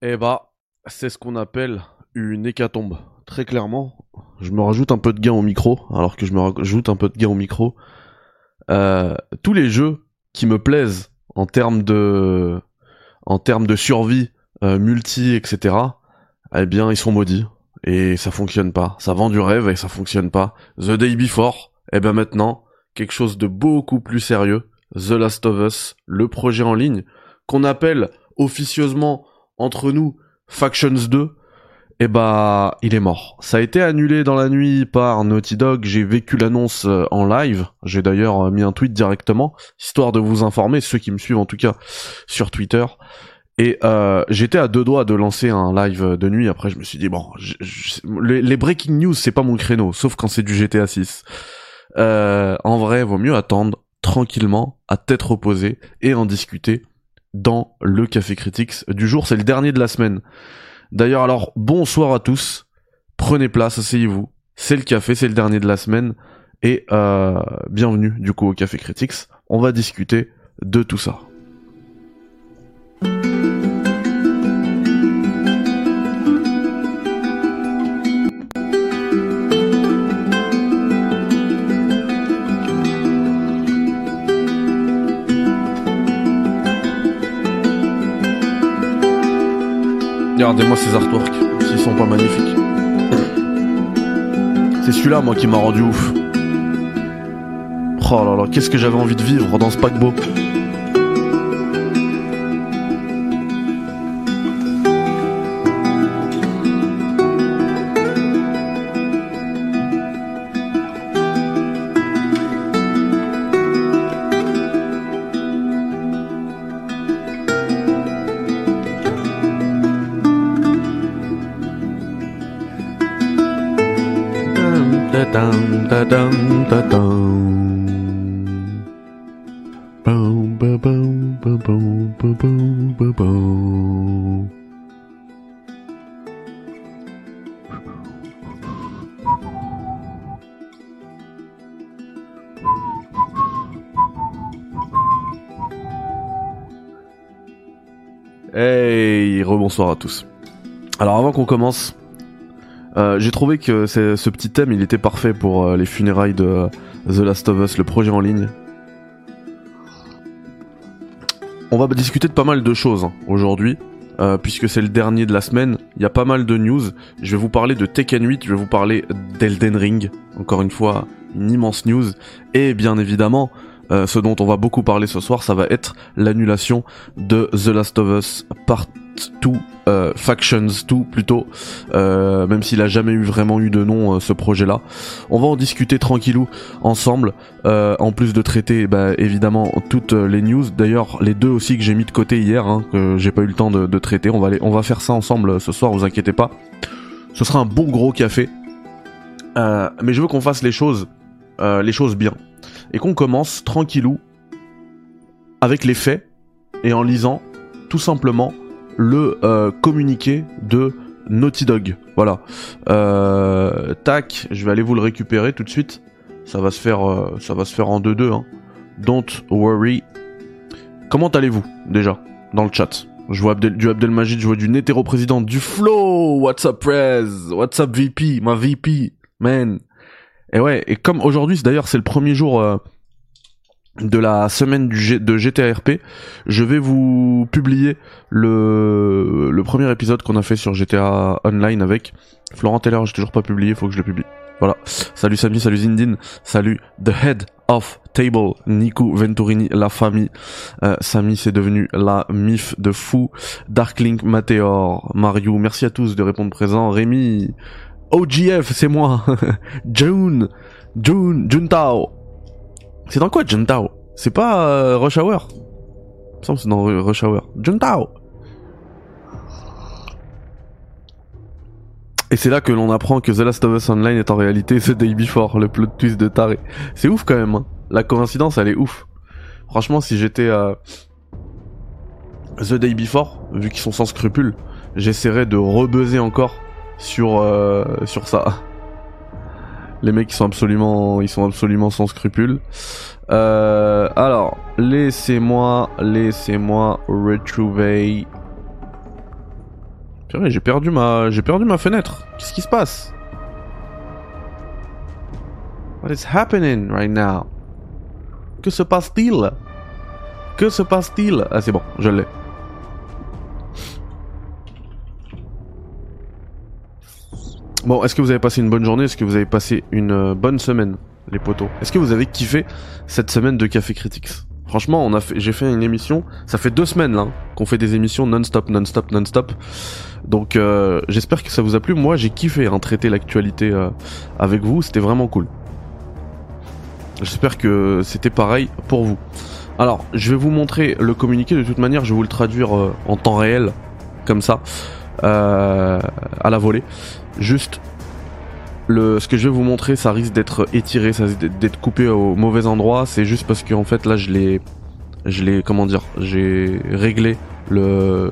Eh bah, c'est ce qu'on appelle une hécatombe. Très clairement, je me rajoute un peu de gain au micro, alors que je me rajoute un peu de gain au micro. Euh, tous les jeux qui me plaisent en termes de, en termes de survie, euh, multi, etc. Eh bien, ils sont maudits et ça fonctionne pas. Ça vend du rêve et ça fonctionne pas. The Day Before, eh ben maintenant, quelque chose de beaucoup plus sérieux. The Last of Us, le projet en ligne qu'on appelle officieusement entre nous Factions 2, eh bah, il est mort. Ça a été annulé dans la nuit par Naughty Dog. J'ai vécu l'annonce euh, en live. J'ai d'ailleurs euh, mis un tweet directement, histoire de vous informer, ceux qui me suivent en tout cas sur Twitter. Et euh, j'étais à deux doigts de lancer un live de nuit. Après, je me suis dit bon, les, breaking news c'est pas mon créneau, sauf quand c'est du GTA 6. en vrai, vaut mieux attendre tranquillement, à tête reposée et en discuter dans le Café Critics du jour. C'est le dernier de la semaine. D'ailleurs, alors, bonsoir à tous. Prenez place, asseyez-vous. C'est le café, c'est le dernier de la semaine. Et euh, bienvenue du coup au Café Critics. On va discuter de tout ça. Regardez-moi ces artworks, s'ils sont pas magnifiques. C'est celui-là, moi, qui m'a rendu ouf. Oh là là, qu'est-ce que j'avais envie de vivre dans ce paquebot. Hey, rebonsoir à tous. Alors avant qu'on commence, euh, j'ai trouvé que ce petit thème, il était parfait pour euh, les funérailles de euh, The Last of Us, le projet en ligne. On va discuter de pas mal de choses hein, aujourd'hui, puisque c'est le dernier de la semaine. Il y a pas mal de news. Je vais vous parler de Tekken 8, je vais vous parler d'Elden Ring. Encore une fois, une immense news. Et bien évidemment, ce dont on va beaucoup parler ce soir, ça va être l'annulation de The Last of Us Part 2 euh, Factions 2 plutôt, euh, même s'il a jamais eu vraiment eu de nom euh, ce projet-là. On va en discuter tranquillou ensemble, en plus de traiter bah, évidemment toutes les news. D'ailleurs, les deux aussi que j'ai mis de côté hier, hein, que j'ai pas eu le temps de, traiter. On va on va faire ça ensemble ce soir. Vous inquiétez pas. Ce sera un bon gros café. mais je veux qu'on fasse les choses, les choses bien, et qu'on commence tranquillou avec les faits et en lisant tout simplement le euh, communiqué de Naughty Dog. Voilà. Euh, tac, je vais aller vous le récupérer tout de suite. Ça va se faire, euh, ça va se faire en 2-2. Hein. Don't worry. Comment allez-vous déjà dans le chat? Je vois du Abdelmajid, je vois du hétéro président, du Flow. What's up, Prez What's up, VP Ma VP, man. Et ouais, et comme aujourd'hui, d'ailleurs, c'est le premier jour de la semaine du de GTRP, je vais vous publier le, premier épisode qu'on a fait sur GTA Online avec Florent Taylor, j'ai toujours pas publié, faut que je le publie. Voilà. Salut Samy, salut Zindine, salut The Head of Table, Nico Venturini, la famille. Euh, Samy, c'est devenu la mif de fou. Darklink, Matéor, Mario, merci à tous de répondre présent. Rémi, OGF, c'est moi. June, June, Juntao, c'est dans quoi Juntao C'est pas euh, Rush Hour? Il me semble que c'est dans Rush Hour. Juntao Et c'est là que l'on apprend que The Last of Us Online est en réalité The Day Before, le plot twist de taré. C'est ouf quand même. Hein. La coïncidence, elle est ouf. Franchement, si j'étais euh, The Day Before, vu qu'ils sont sans scrupules, j'essaierais de rebuzzer encore sur euh, sur ça. Les mecs, ils sont absolument, sans scrupules. Euh, alors, laissez-moi, laissez-moi retrouver j'ai perdu ma, j'ai perdu ma fenêtre. Qu'est-ce qui se passe? What is happening right now? Que se passe-t-il? Que se passe-t-il? Ah c'est bon, je l'ai. Bon, est-ce que vous avez passé une bonne journée? Est-ce que vous avez passé une euh, bonne semaine, les potos Est-ce que vous avez kiffé cette semaine de Café Critics? Franchement, on a fait, j'ai fait une émission. Ça fait deux semaines là qu'on fait des émissions non-stop, non-stop, non-stop. Donc, euh, j'espère que ça vous a plu. Moi, j'ai kiffé hein, traiter l'actualité euh, avec vous. C'était vraiment cool. J'espère que c'était pareil pour vous. Alors, je vais vous montrer le communiqué. De toute manière, je vais vous le traduire en temps réel, comme ça, euh, à la volée. Juste, le, ce que je vais vous montrer, ça risque d'être étiré, ça risque d'être coupé au mauvais endroit. C'est juste parce qu'en fait, là, je l'ai, je l'ai, comment dire, j'ai réglé le,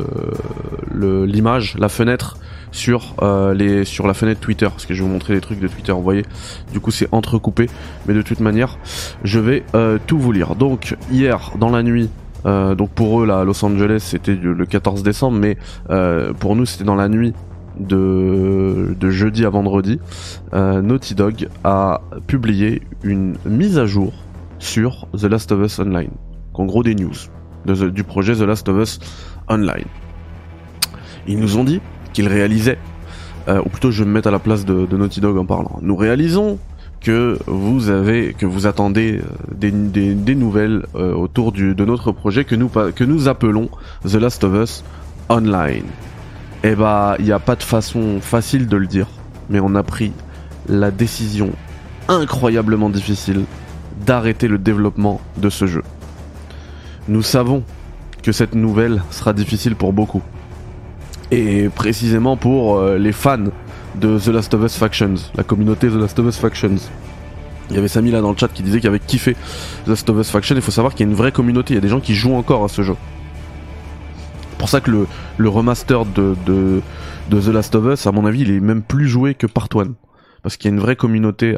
le, l'image, la fenêtre sur euh, les, sur la fenêtre Twitter, parce que je vais vous montrer les trucs de Twitter. Vous voyez, du coup, c'est entrecoupé, mais de toute manière, je vais euh, tout vous lire. Donc, hier, dans la nuit. Euh, donc pour eux là à Los Angeles c'était le 14 décembre mais euh, pour nous c'était dans la nuit de, jeudi à vendredi, euh, Naughty Dog a publié une mise à jour sur The Last of Us Online. En gros des news du projet The Last of Us Online. Ils nous ont dit qu'ils réalisaient, ou plutôt je vais me mettre à la place de, Naughty Dog en parlant. Nous réalisons que vous avez, que vous attendez euh, des, nouvelles euh, autour de notre projet que nous, que nous appelons The Last of Us Online. Eh bah, il n'y a pas de façon facile de le dire, mais on a pris la décision incroyablement difficile d'arrêter le développement de ce jeu. Nous savons que cette nouvelle sera difficile pour beaucoup. Et précisément pour euh, les fans de The Last of Us Factions, la communauté The Last of Us Factions. Il y avait Samy là dans le chat qui disait qu'il avait kiffé The Last of Us Faction. Il faut savoir qu'il y a une vraie communauté, il y a des gens qui jouent encore à ce jeu pour ça que le, remaster de, de, de, The Last of Us, à mon avis, il est même plus joué que Part 1. Parce qu'il y a une vraie communauté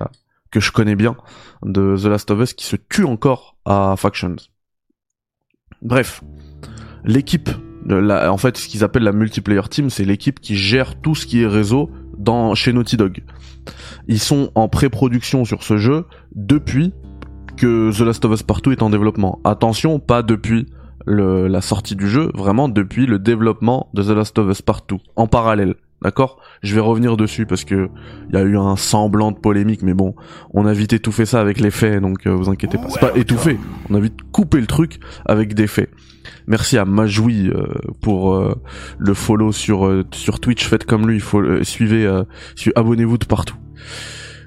que je connais bien de The Last of Us qui se tue encore à Factions. Bref, l'équipe, en fait, ce qu'ils appellent la multiplayer team, c'est l'équipe qui gère tout ce qui est réseau dans chez Naughty Dog. Ils sont en pré-production sur ce jeu depuis que The Last of Us Part 2 est en développement. Attention, pas depuis la sortie du jeu, vraiment depuis le développement de The Last of Us Partout, en parallèle. D'accord? Je vais revenir dessus parce que il y a eu un semblant de polémique, mais bon, on a vite étouffé ça avec les faits, donc euh, vous inquiétez pas. C'est pas étouffé, on a vite coupé le truc avec des faits. Merci à Majoui euh, pour euh, le follow sur sur Twitch, faites comme lui, il faut suivez, abonnez-vous de partout.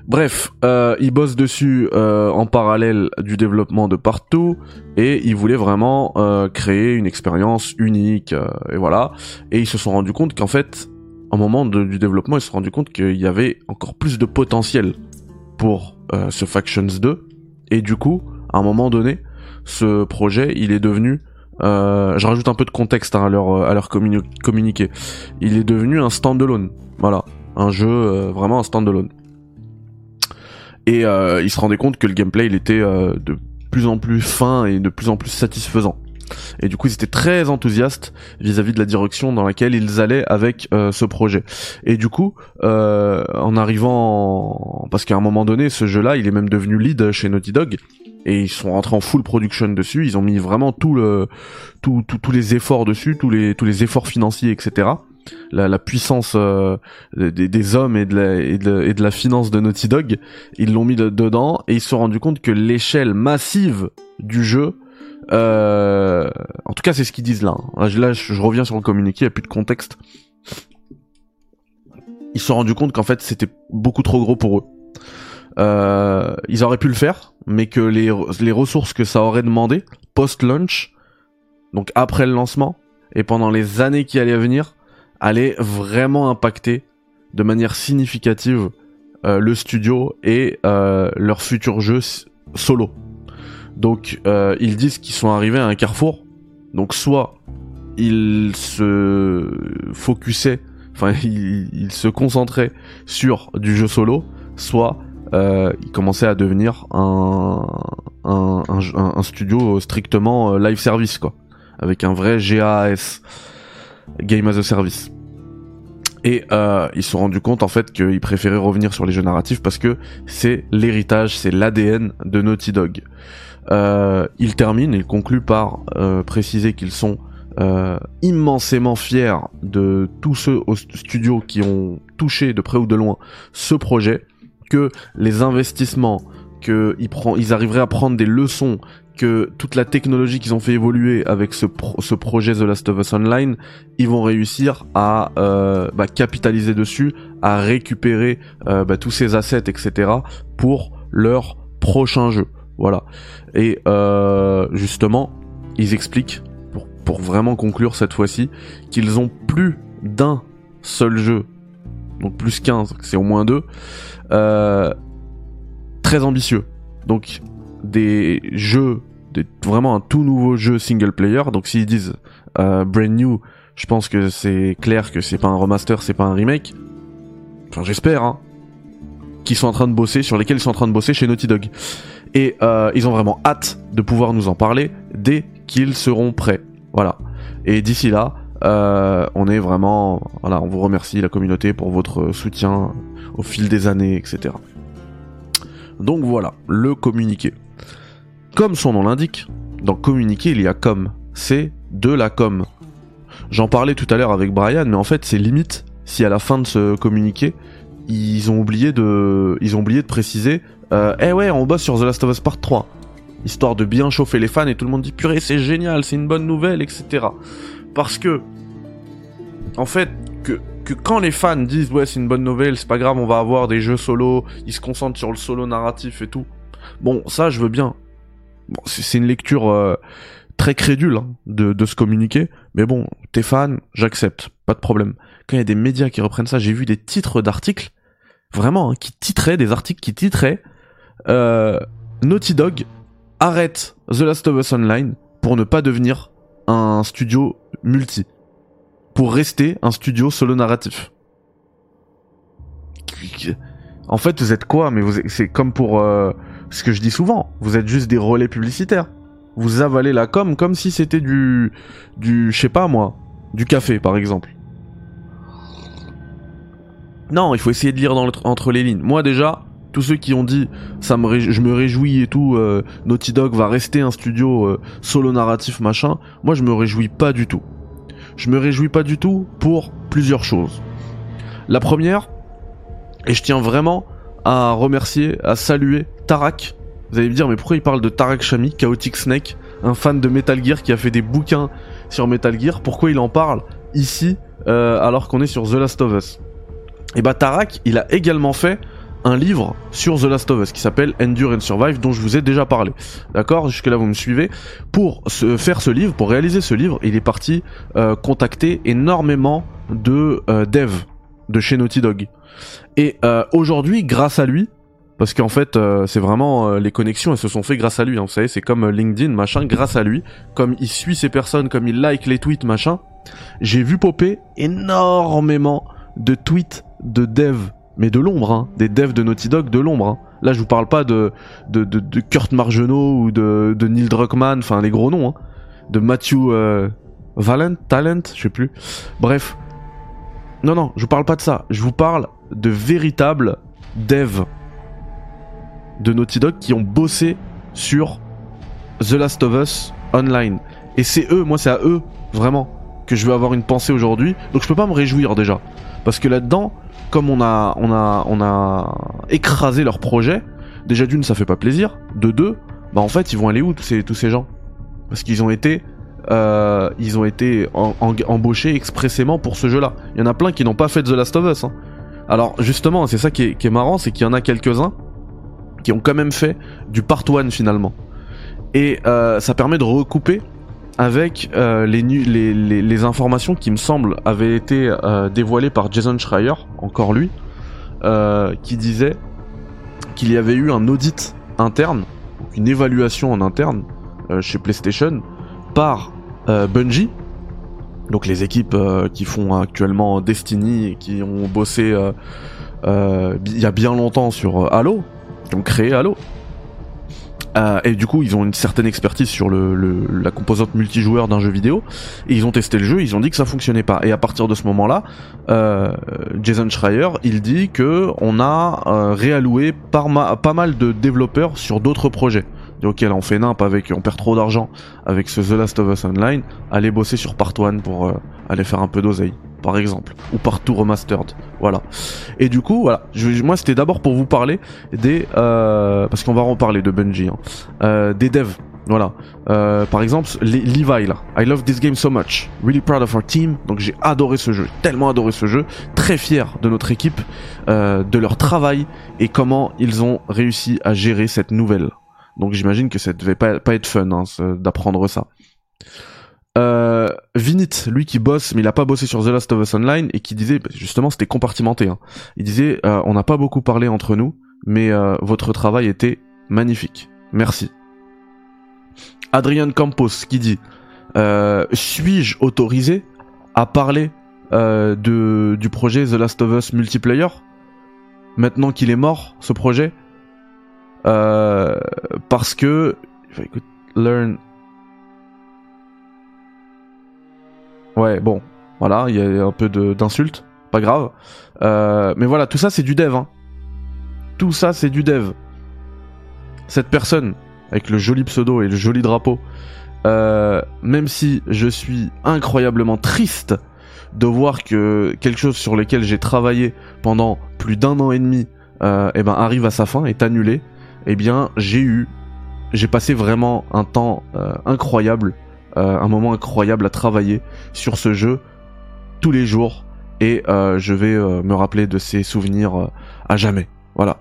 Bref, euh, ils bossent dessus euh, en parallèle du développement de partout et ils voulaient vraiment euh, créer une expérience unique euh, et voilà. Et ils se sont rendus compte qu'en fait, au moment du développement, ils se sont rendus compte qu'il y avait encore plus de potentiel pour euh, ce Factions 2 et du coup, à un moment donné, ce projet, il est devenu euh, je rajoute un peu de contexte hein, à leur communiqué. Il est devenu un standalone, voilà, un jeu vraiment un standalone et euh, il se rendait compte que le gameplay il était euh, de plus en plus fin et de plus en plus satisfaisant. Et du coup, ils étaient très enthousiastes vis-à-vis de la direction dans laquelle ils allaient avec euh, ce projet. Et du coup, euh, en arrivant, parce qu'à un moment donné, ce jeu-là, il est même devenu lead chez Naughty Dog. Et ils sont rentrés en full production dessus. Ils ont mis vraiment tout le, tout, tous les efforts dessus, tous les, tous les efforts financiers, etc la, puissance euh, des, hommes et de, la, et, de, et de la finance de Naughty Dog, ils l'ont mis dedans et ils se sont rendus compte que l'échelle massive du jeu, euh, en tout cas c'est ce qu'ils disent là. Hein. Là, je, reviens sur le communiqué, il n'y a plus de contexte. Ils se sont rendus compte qu'en fait c'était beaucoup trop gros pour eux. Euh, ils auraient pu le faire, mais que les, ressources que ça aurait demandé post-launch, donc après le lancement, et pendant les années qui allaient venir, allait vraiment impacter de manière significative euh, le studio et leur futur jeu solo. Donc euh, ils disent qu'ils sont arrivés à un carrefour. Donc soit ils se focusaient, enfin ils, se concentraient sur du jeu solo, soit euh, ils commençaient à devenir un, un, studio strictement euh, live service quoi, avec un vrai GAS. Game as a Service. Et ils se sont rendus compte en fait qu'ils préféraient revenir sur les jeux narratifs parce que c'est l'héritage, c'est l'ADN de Naughty Dog. Euh, il termine, il conclut par euh, préciser qu'ils sont euh, immensément fiers de tous ceux au studio qui ont touché de près ou de loin ce projet, que les investissements, qu'ils ils arriveraient à prendre des leçons, que toute la technologie qu'ils ont fait évoluer avec ce, projet The Last of Us Online, ils vont réussir à bah, capitaliser dessus, à récupérer bah, tous ces assets, etc. pour leur prochain jeu. Voilà. Et euh, justement, ils expliquent, pour, vraiment conclure cette fois-ci, qu'ils ont plus d'un seul jeu, donc plus 15, c'est au moins deux, euh, très ambitieux. Donc des jeux, vraiment un tout nouveau jeu single player. Donc s'ils disent euh, brand new, je pense que c'est clair que c'est pas un remaster, c'est pas un remake. Enfin j'espère, hein. Qui sont en train de bosser, sur lesquels ils sont en train de bosser chez Naughty Dog. Et euh, ils ont vraiment hâte de pouvoir nous en parler dès qu'ils seront prêts. Voilà. Et d'ici là, euh, on est vraiment, voilà, on vous remercie la communauté pour votre soutien au fil des années, etc. Donc voilà, le communiqué. Comme son nom l'indique, dans communiqué il y a com. C'est de la com. J'en parlais tout à l'heure avec Brian, mais en fait c'est limite si à la fin de ce communiqué ils ont oublié de, ils ont oublié de préciser euh, eh ouais, on bosse sur The Last of Us Part 3. Histoire de bien chauffer les fans et tout le monde dit purée, c'est génial, c'est une bonne nouvelle, etc. Parce que, en fait, que, quand les fans disent ouais, c'est une bonne nouvelle, c'est pas grave, on va avoir des jeux solo, ils se concentrent sur le solo narratif et tout. Bon, ça, je veux bien. C'est une lecture euh, très crédule hein, de, de se communiquer, mais bon, t'es fan, j'accepte, pas de problème. Quand il y a des médias qui reprennent ça, j'ai vu des titres d'articles, vraiment, hein, qui titraient, des articles qui titraient euh, Naughty Dog arrête The Last of Us Online pour ne pas devenir un studio multi. Pour rester un studio solo narratif. En fait, vous êtes quoi? Mais c'est comme pour euh, ce que je dis souvent. Vous êtes juste des relais publicitaires. Vous avalez la com comme si c'était du, du, je sais pas moi, du café par exemple. Non, il faut essayer de lire entre les lignes. Moi déjà, tous ceux qui ont dit ça je me réjouis et tout euh, Naughty Dog va rester un studio euh, solo narratif machin. Moi je me réjouis pas du tout. Je me réjouis pas du tout pour plusieurs choses. La première et je tiens vraiment à remercier à saluer Tarak. Vous allez me dire mais pourquoi il parle de Tarak Shami Chaotic Snake un fan de Metal Gear qui a fait des bouquins sur Metal Gear. Pourquoi il en parle ici euh, alors qu'on est sur The Last of Us? Et bah Tarak il a également fait un livre sur The Last of Us qui s'appelle Endure and Survive dont je vous ai déjà parlé. D'accord? Jusque là vous me suivez. Pour se faire ce livre, pour réaliser ce livre, il est parti euh, contacter énormément de euh, devs de chez Naughty Dog. Et euh, aujourd'hui, grâce à lui, parce qu'en fait c'est vraiment les connexions elles se sont fait grâce à lui. Hein, vous savez, c'est comme LinkedIn machin, grâce à lui, comme il suit ces personnes, comme il like les tweets machin. J'ai vu popper énormément de tweets de devs mais de l'ombre, hein, des devs de Naughty Dog de l'ombre. Hein. Là, je vous parle pas de, Kurt Margenot ou de, de Neil Druckmann, enfin les gros noms, hein. de Matthew euh, Valent, Talent, je sais plus. Bref, non, non, je vous parle pas de ça. Je vous parle de véritables devs de Naughty Dog qui ont bossé sur The Last of Us Online. Et c'est eux, moi c'est à eux, vraiment, que je veux avoir une pensée aujourd'hui. Donc je peux pas me réjouir déjà. Parce que là-dedans, comme on a, on a, écrasé leur projet, déjà d'une, ça fait pas plaisir. De deux, bah en fait, ils vont aller où tous ces, gens? Parce qu'ils ont été, euh, ils ont été embauchés expressément pour ce jeu-là. Il y en a plein qui n'ont pas fait The Last of Us. Hein. Alors justement, c'est ça qui est, qui marrant, c'est qu'il y en a quelques-uns qui ont quand même fait du part one finalement. Et euh, ça permet de recouper avec euh, les, informations qui me semblent avaient été euh, dévoilées par Jason Schreier, encore lui, euh, qui disait qu'il y avait eu un audit interne, une évaluation en interne chez PlayStation par Bungie, donc les équipes qui font actuellement Destiny et qui ont bossé il y a bien longtemps sur Halo, qui ont créé Halo. Euh, et du coup, ils ont une certaine expertise sur le, la composante multijoueur d'un jeu vidéo. Ils ont testé le jeu, ils ont dit que ça fonctionnait pas. Et à partir de ce moment-là, euh, Jason Schreier, il dit que on a euh, réalloué pas mal de développeurs sur d'autres projets. ok, là on fait nimp avec, on perd trop d'argent avec ce The Last of Us Online. Allez bosser sur Part 1 pour euh, aller faire un peu d'oseille par exemple, ou partout remastered. Voilà. Et du coup, voilà, je, moi c'était d'abord pour vous parler des, euh, parce qu'on va en parler de Bungie, hein, euh, des devs. Voilà. Euh, par exemple, Levi là. I love this game so much. Really proud of our team. Donc j'ai adoré ce jeu, tellement adoré ce jeu. Très fier de notre équipe, de leur travail et comment ils ont réussi à gérer cette nouvelle. Donc j'imagine que ça devait pas, pas être fun hein, d'apprendre ça. Euh, Vinit, lui qui bosse, mais il a pas bossé sur The Last of Us Online et qui disait, bah, justement, c'était compartimenté. Hein. Il disait, euh, on n'a pas beaucoup parlé entre nous, mais euh, votre travail était magnifique. Merci. Adrian Campos qui dit, suis-je autorisé à parler de du projet The Last of Us multiplayer? Maintenant qu'il est mort, ce projet, parce que, écoute, learn Ouais, bon, voilà, il y a un peu d'insultes, pas grave. Euh, mais voilà, tout ça c'est du dev. Hein. Tout ça c'est du dev. Cette personne, avec le joli pseudo et le joli drapeau, euh, même si je suis incroyablement triste de voir que quelque chose sur lequel j'ai travaillé pendant plus d'un an et demi euh, eh ben, arrive à sa fin, est annulé, eh bien j'ai eu, j'ai passé vraiment un temps euh, incroyable un moment incroyable à travailler sur ce jeu tous les jours et euh, je vais euh, me rappeler de ces souvenirs à jamais. Voilà.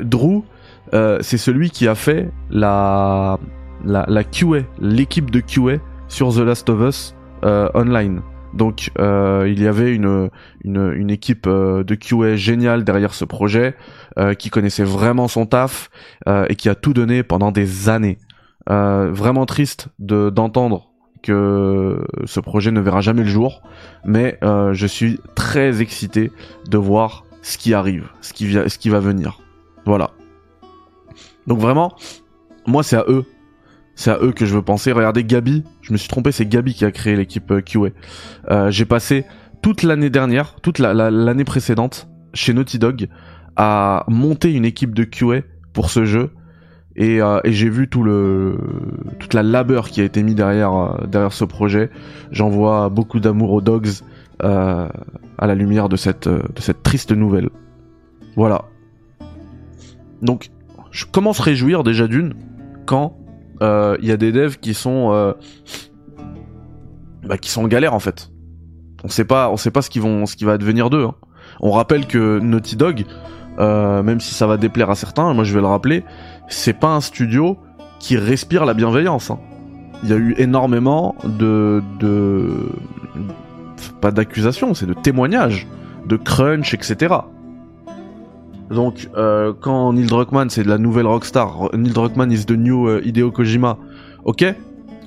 Drew, c'est celui qui a fait la la, la QA, l'équipe de QA sur The Last of Us online. Donc il y avait une, une, une équipe de QA géniale derrière ce projet, qui connaissait vraiment son taf et qui a tout donné pendant des années. Euh, vraiment triste de d'entendre que ce projet ne verra jamais le jour, mais euh, je suis très excité de voir ce qui arrive, ce qui, ce qui va venir. Voilà. Donc vraiment, moi c'est à eux. C'est à eux que je veux penser. Regardez Gabi, je me suis trompé, c'est Gabi qui a créé l'équipe euh, QA. Euh, J'ai passé toute l'année dernière, toute l'année la, précédente, chez Naughty Dog, à monter une équipe de QA pour ce jeu et, euh, et j'ai vu tout le toute la labeur qui a été mis derrière euh, derrière ce projet. J'envoie beaucoup d'amour aux dogs euh, à la lumière de cette triste nouvelle. Voilà. Donc, je commence à réjouir déjà d'une quand il y a des devs qui sont bah, qui sont en galère en fait. On sait pas on sait pas ce qui vont ce qui va advenir d'eux. Hein. On rappelle que Naughty Dog, même si ça va déplaire à certains, moi je vais le rappeler, c'est pas un studio qui respire la bienveillance. Hein. Il y a eu énormément de, de pas d'accusations, c'est de témoignages, de crunch, etc. Donc euh, quand Neil Druckmann c'est de la nouvelle rockstar, Neil Druckmann is the new euh, Hideo Kojima, ok,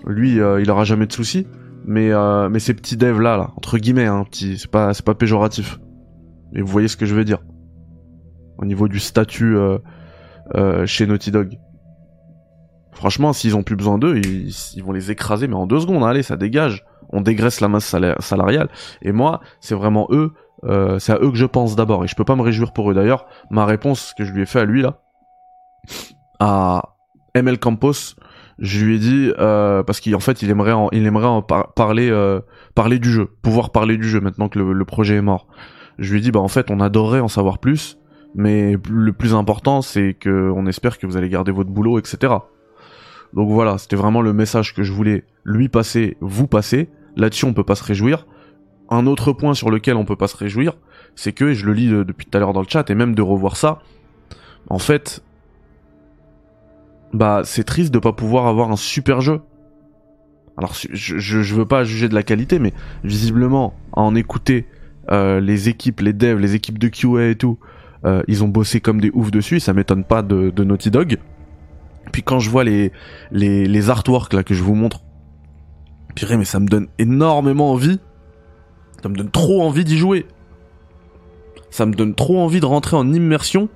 lui euh, il aura jamais de soucis, mais euh, mais ces petits devs là, là entre guillemets, hein, petit, c'est pas pas péjoratif. Et vous voyez ce que je veux dire. Au niveau du statut euh, chez Naughty Dog. Franchement, s'ils ont plus besoin d'eux, ils, vont les écraser, mais en deux secondes, hein, allez, ça dégage. On dégraisse la masse salariale. Et moi, c'est vraiment eux, euh, c'est à eux que je pense d'abord. Et je peux pas me réjouir pour eux. D'ailleurs, ma réponse que je lui ai fait à lui là, à ML Campos, je lui ai dit euh, parce qu'en fait, il aimerait, il aimerait en parler, parler du jeu, pouvoir parler du jeu maintenant que le, le projet est mort. Je lui ai dit bah en fait, on adorerait en savoir plus mais le plus important, c'est que on espère que vous allez garder votre boulot, etc. Donc voilà, c'était vraiment le message que je voulais lui passer, vous passer. Là-dessus, on peut pas se réjouir. Un autre point sur lequel on peut pas se réjouir, c'est que, et je le lis depuis tout à l'heure dans le chat, et même de revoir ça, en fait, bah c'est triste de pas pouvoir avoir un super jeu. Alors je, je, veux pas juger de la qualité, mais visiblement, à en écouter euh, les équipes, les devs, les équipes de QA et tout, euh, ils ont bossé comme des oufs dessus, ça m'étonne pas de, Naughty Dog. Puis quand je vois les, les, les artworks là que je vous montre, purée mais ça me donne énormément envie. Ça me donne trop envie d'y jouer. Ça me donne trop envie de rentrer en immersion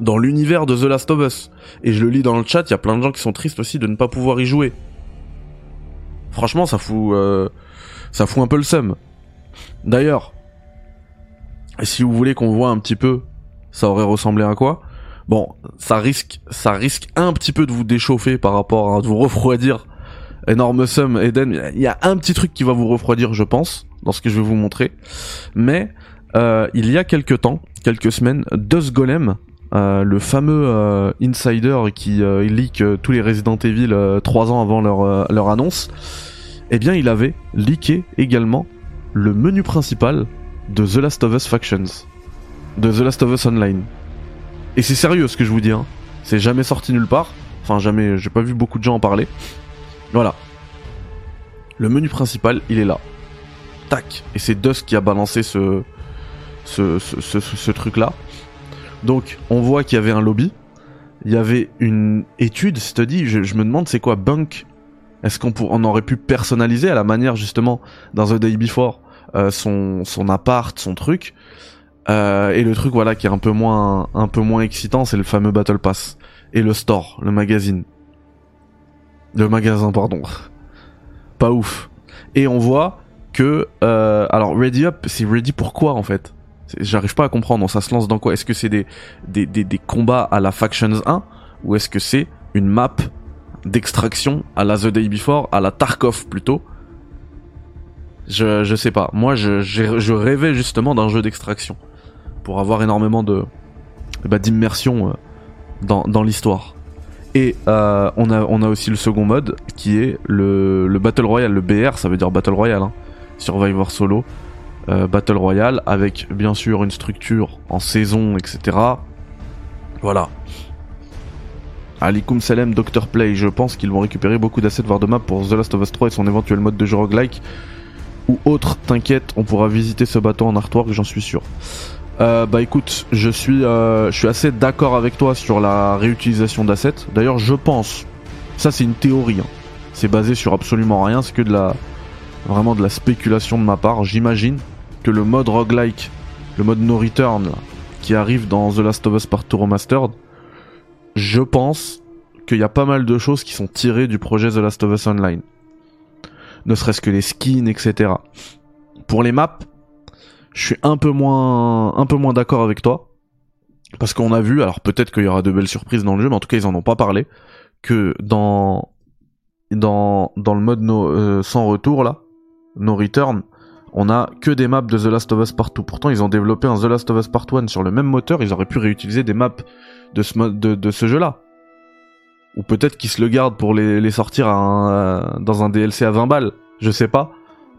dans l'univers de The Last of Us. Et je le lis dans le chat, il y a plein de gens qui sont tristes aussi de ne pas pouvoir y jouer. Franchement, ça fout, euh, ça fout un peu le seum. D'ailleurs, si vous voulez qu'on voit un petit peu, ça aurait ressemblé à quoi? Bon, ça risque, ça risque un petit peu de vous déchauffer par rapport à de vous refroidir. Énorme somme, Eden. Il y a un petit truc qui va vous refroidir, je pense, dans ce que je vais vous montrer. Mais euh, il y a quelques temps, quelques semaines, Dust Golem, euh, le fameux euh, insider qui leak tous les Resident Evil trois ans avant leur, leur annonce, eh bien il avait leaké également le menu principal de The Last of Us Factions, de The Last of Us Online. Et c'est sérieux ce que je vous dis, hein. c'est jamais sorti nulle part, enfin jamais, j'ai pas vu beaucoup de gens en parler. Voilà. Le menu principal, il est là. Tac. Et c'est Dust qui a balancé ce, ce, ce, ce truc là. Donc, on voit qu'il y avait un lobby. Il y avait une étude, study. Je, je me demande c'est quoi Bunk? Est-ce qu'on on aurait pu personnaliser à la manière justement dans The Day Before? Euh, son son appart, son truc. Euh, et le truc voilà qui est un peu moins un peu moins excitant, c'est le fameux Battle Pass et le store, le magazine. Le magasin, pardon. Pas ouf. Et on voit que euh, alors Ready Up, c'est Ready pourquoi en fait? J'arrive pas à comprendre. Ça se lance dans quoi? Est-ce que c'est des, des, des, des, combats à la Factions 1 ou est-ce que c'est une map d'extraction à la The Day Before, à la Tarkov plutôt? Je, sais pas. Moi, je, rêvais justement d'un jeu d'extraction pour avoir énormément de bah, d'immersion euh, dans, l'histoire. Et euh, on, a, aussi le second mode qui est le, le Battle Royale, le BR, ça veut dire Battle Royale, hein, Survivor Solo. Euh, Battle Royale avec bien sûr une structure en saison, etc. Voilà. Alikum Salem, Dr. Play, je pense qu'ils vont récupérer beaucoup d'assets voire de map pour The Last of Us 3 et son éventuel mode de jeu roguelike ou autre, t'inquiète, on pourra visiter ce bateau en artwork, j'en suis sûr. Euh, bah écoute, je suis, euh, je suis assez d'accord avec toi sur la réutilisation d'assets. D'ailleurs, je pense, ça c'est une théorie, hein. c'est basé sur absolument rien, c'est que de la, vraiment de la spéculation de ma part. J'imagine que le mode roguelike, le mode no return qui arrive dans The Last of Us Part 2 Remastered, je pense qu'il y a pas mal de choses qui sont tirées du projet The Last of Us Online. Ne serait-ce que les skins, etc. Pour les maps, je suis un peu moins, d'accord avec toi. Parce qu'on a vu, alors peut-être qu'il y aura de belles surprises dans le jeu, mais en tout cas ils en ont pas parlé, que dans dans dans le mode euh, sans retour là, no return, on a que des maps de The Last of Us Part 2. Pourtant, ils ont développé un The Last of Us Part 1 sur le même moteur, ils auraient pu réutiliser des maps de ce, de, de ce jeu-là. Ou peut-être qu'ils se le gardent pour les, les sortir dans un DLC à 20 balles, je sais pas.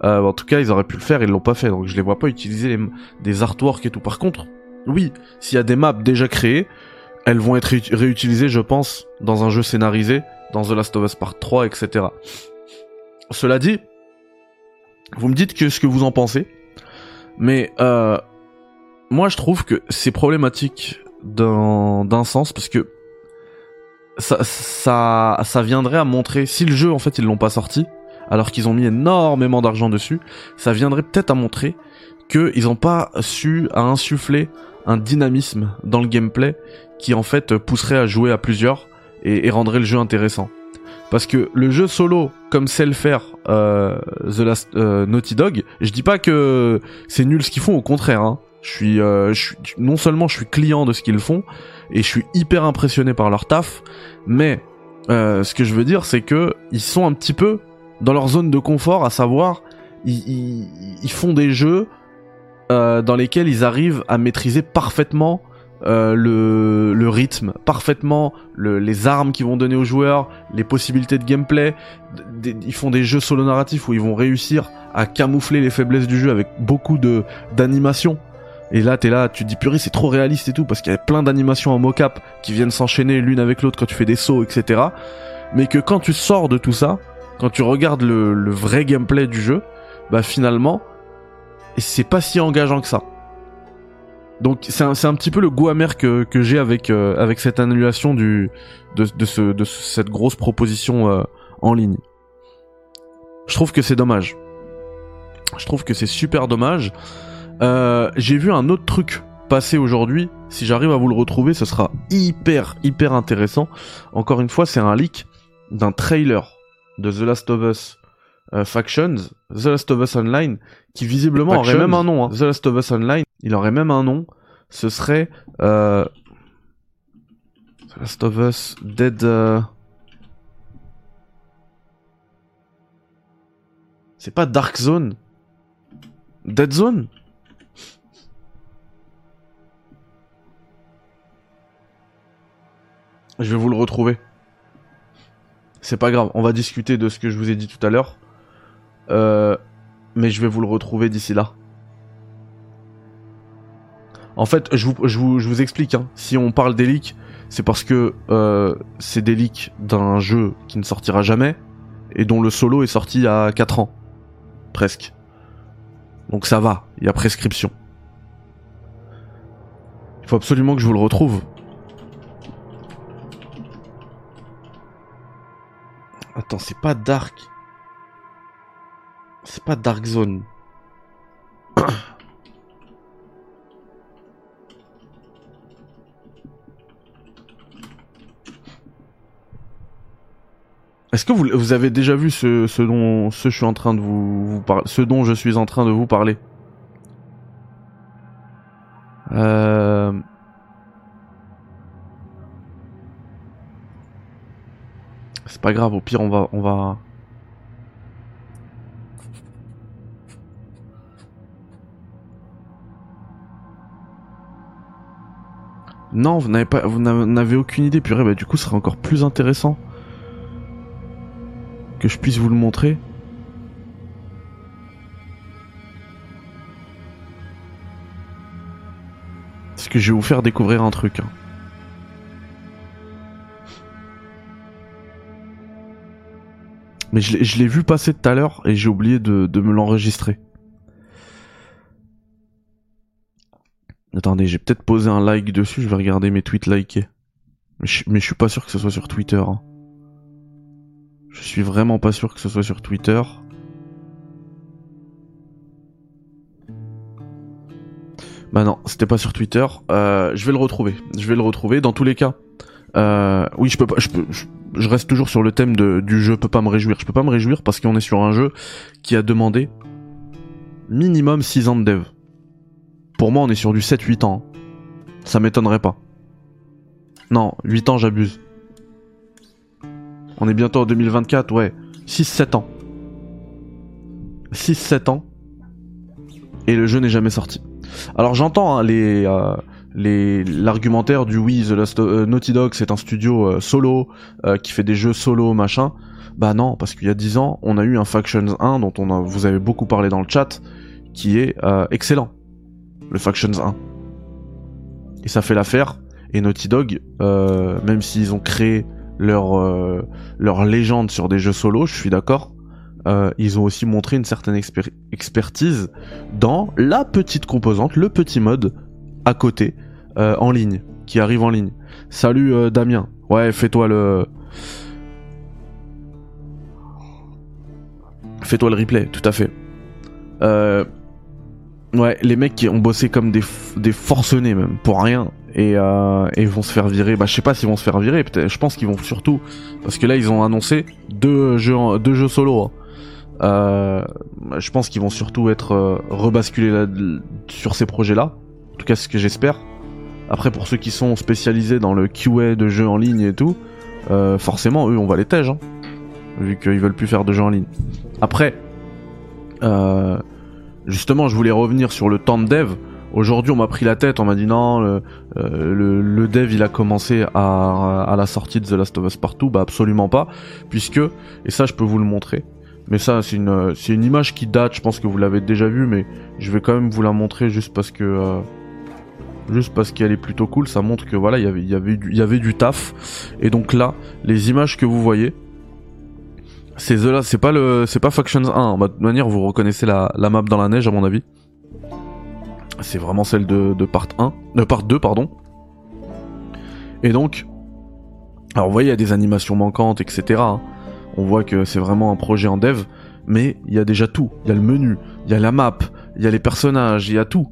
Euh, en tout cas, ils auraient pu le faire, ils l'ont pas fait, donc je les vois pas utiliser des artworks et tout. Par contre, oui, s'il y a des maps déjà créées, elles vont être réutilisées, je pense, dans un jeu scénarisé, dans The Last of Us Part 3, etc. Cela dit, vous me dites que ce que vous en pensez. Mais euh, moi, je trouve que c'est problématique d'un sens parce que ça, ça, ça viendrait à montrer si le jeu en fait ils l'ont pas sorti, alors qu'ils ont mis énormément d'argent dessus, ça viendrait peut-être à montrer qu'ils ont pas su à insuffler un dynamisme dans le gameplay qui en fait pousserait à jouer à plusieurs et rendrait le jeu intéressant. Parce que le jeu solo, comme sait le faire euh, The Last euh, Naughty Dog, je dis pas que c'est nul ce qu'ils font, au contraire. Hein. Je suis, euh, je suis, non seulement je suis client de ce qu'ils font et je suis hyper impressionné par leur taf, mais euh, ce que je veux dire, c'est que ils sont un petit peu dans leur zone de confort, à savoir, ils, ils, ils font des jeux euh, dans lesquels ils arrivent à maîtriser parfaitement euh, le, le, rythme parfaitement, le, les armes qu'ils vont donner aux joueurs, les possibilités de gameplay. ils font des jeux solo narratifs où ils vont réussir à camoufler les faiblesses du jeu avec beaucoup de d'animation. Et là, t'es là, tu te dis purée, c'est trop réaliste et tout, parce qu'il y a plein d'animations en mocap qui viennent s'enchaîner l'une avec l'autre quand tu fais des sauts, etc. Mais que quand tu sors de tout ça, quand tu regardes le, le vrai gameplay du jeu, bah finalement, c'est pas si engageant que ça. Donc c'est un, un, petit peu le goût amer que, que j'ai avec, euh, avec cette annulation du, de, de, ce, de cette grosse proposition euh, en ligne. Je trouve que c'est dommage. Je trouve que c'est super dommage. Euh, j'ai vu un autre truc passer aujourd'hui. Si j'arrive à vous le retrouver, ce sera hyper, hyper intéressant. Encore une fois, c'est un leak d'un trailer de The Last of Us euh, Factions, The Last of Us Online, qui visiblement aurait même un nom. Hein. The Last of Us Online, il aurait même un nom. Ce serait euh, The Last of Us Dead. Euh, c'est pas Dark Zone? Dead Zone? Je vais vous le retrouver. C'est pas grave, on va discuter de ce que je vous ai dit tout à l'heure. Euh, mais je vais vous le retrouver d'ici là. En fait, je vous, explique. Hein. Si on parle des leaks, c'est parce que euh, c'est des leaks d'un jeu qui ne sortira jamais et dont le solo est sorti il y a 4 ans. Presque. Donc ça va, il y a prescription. Il faut absolument que je vous le retrouve. Attends, c'est pas Dark. C'est pas Dark Zone. Est-ce que vous, avez déjà vu ce, dont ce je suis en train de vous, vous parler, ce dont je suis en train de vous parler? Euh... Pas grave, au pire on va on va Non, vous n'avez pas, vous n'avez aucune idée. Purée, bah du coup, ce serait encore plus intéressant que je puisse vous le montrer. Parce que je vais vous faire découvrir un truc. Hein. Mais je l'ai vu passer tout à l'heure et j'ai oublié de, me l'enregistrer. Attendez, j'ai peut-être posé un like dessus, je vais regarder mes tweets likés. Mais je, suis pas sûr que ce soit sur Twitter. Hein. Je suis vraiment pas sûr que ce soit sur Twitter. Bah non, c'était pas sur Twitter. Euh, je vais le retrouver. Je vais le retrouver. Dans tous les cas, euh, oui, je peux pas. Je, peux, je, reste toujours sur le thème du jeu. Peux pas me réjouir. Je peux pas me réjouir parce qu'on est sur un jeu qui a demandé minimum 6 ans de dev. Pour moi, on est sur du 7-8 ans. Ça m'étonnerait pas. Non, 8 ans, j'abuse. On est bientôt en 2024, ouais. 6-7 ans. 6-7 ans. Et le jeu n'est jamais sorti. Alors j'entends hein, les, euh, l'argumentaire du oui, The Last euh, Naughty Dog c'est un studio euh, solo qui fait des jeux solo machin. Bah non, parce qu'il y a 10 ans, on a eu un Factions 1 dont on vous avez beaucoup parlé dans le chat, qui est excellent le Factions 1. Et ça fait l'affaire. Et Naughty Dog, euh, même s'ils ont créé leur, euh, leur légende sur des jeux solo, je suis d'accord, euh, ils ont aussi montré une certaine expertise dans la petite composante, le petit mode à côté, en ligne, qui arrive en ligne. Salut Damien. Ouais, fais-toi le... Fais-toi le replay, tout à fait. Euh, Ouais, les mecs qui ont bossé comme des, forcenés même, pour rien. Et, euh, vont se faire virer. Bah je sais pas s'ils vont se faire virer, peut-être. Je pense qu'ils vont surtout... Parce que là ils ont annoncé deux jeux, solo. Hein. Euh, je pense qu'ils vont surtout être euh, rebasculés sur ces projets-là. Tout cas, ce que j'espère. Après, pour ceux qui sont spécialisés dans le QA de jeux en ligne et tout, euh, forcément, eux, on va les tège, hein, vu qu'ils veulent plus faire de jeux en ligne. Après, euh, Justement, je voulais revenir sur le temps de dev. Aujourd'hui, on m'a pris la tête, on m'a dit non, le, euh, dev il a commencé à, la sortie de The Last of Us Partout, bah absolument pas, puisque et ça je peux vous le montrer. Mais ça c'est une image qui date, je pense que vous l'avez déjà vue, mais je vais quand même vous la montrer juste parce que juste parce qu'elle est plutôt cool. Ça montre que voilà il y avait il y avait du, taf. Et donc là, les images que vous voyez, c'est The c'est pas le, c'est pas Factions 1. De toute manière, vous reconnaissez la, la map dans la neige à mon avis. C'est vraiment celle de, de part 1, de part 2 pardon. Et donc, alors vous voyez, il y a des animations manquantes, etc. Hein. On voit que c'est vraiment un projet en dev, mais il y a déjà tout. Il y a le menu, il y a la map, il y a les personnages, il y a tout.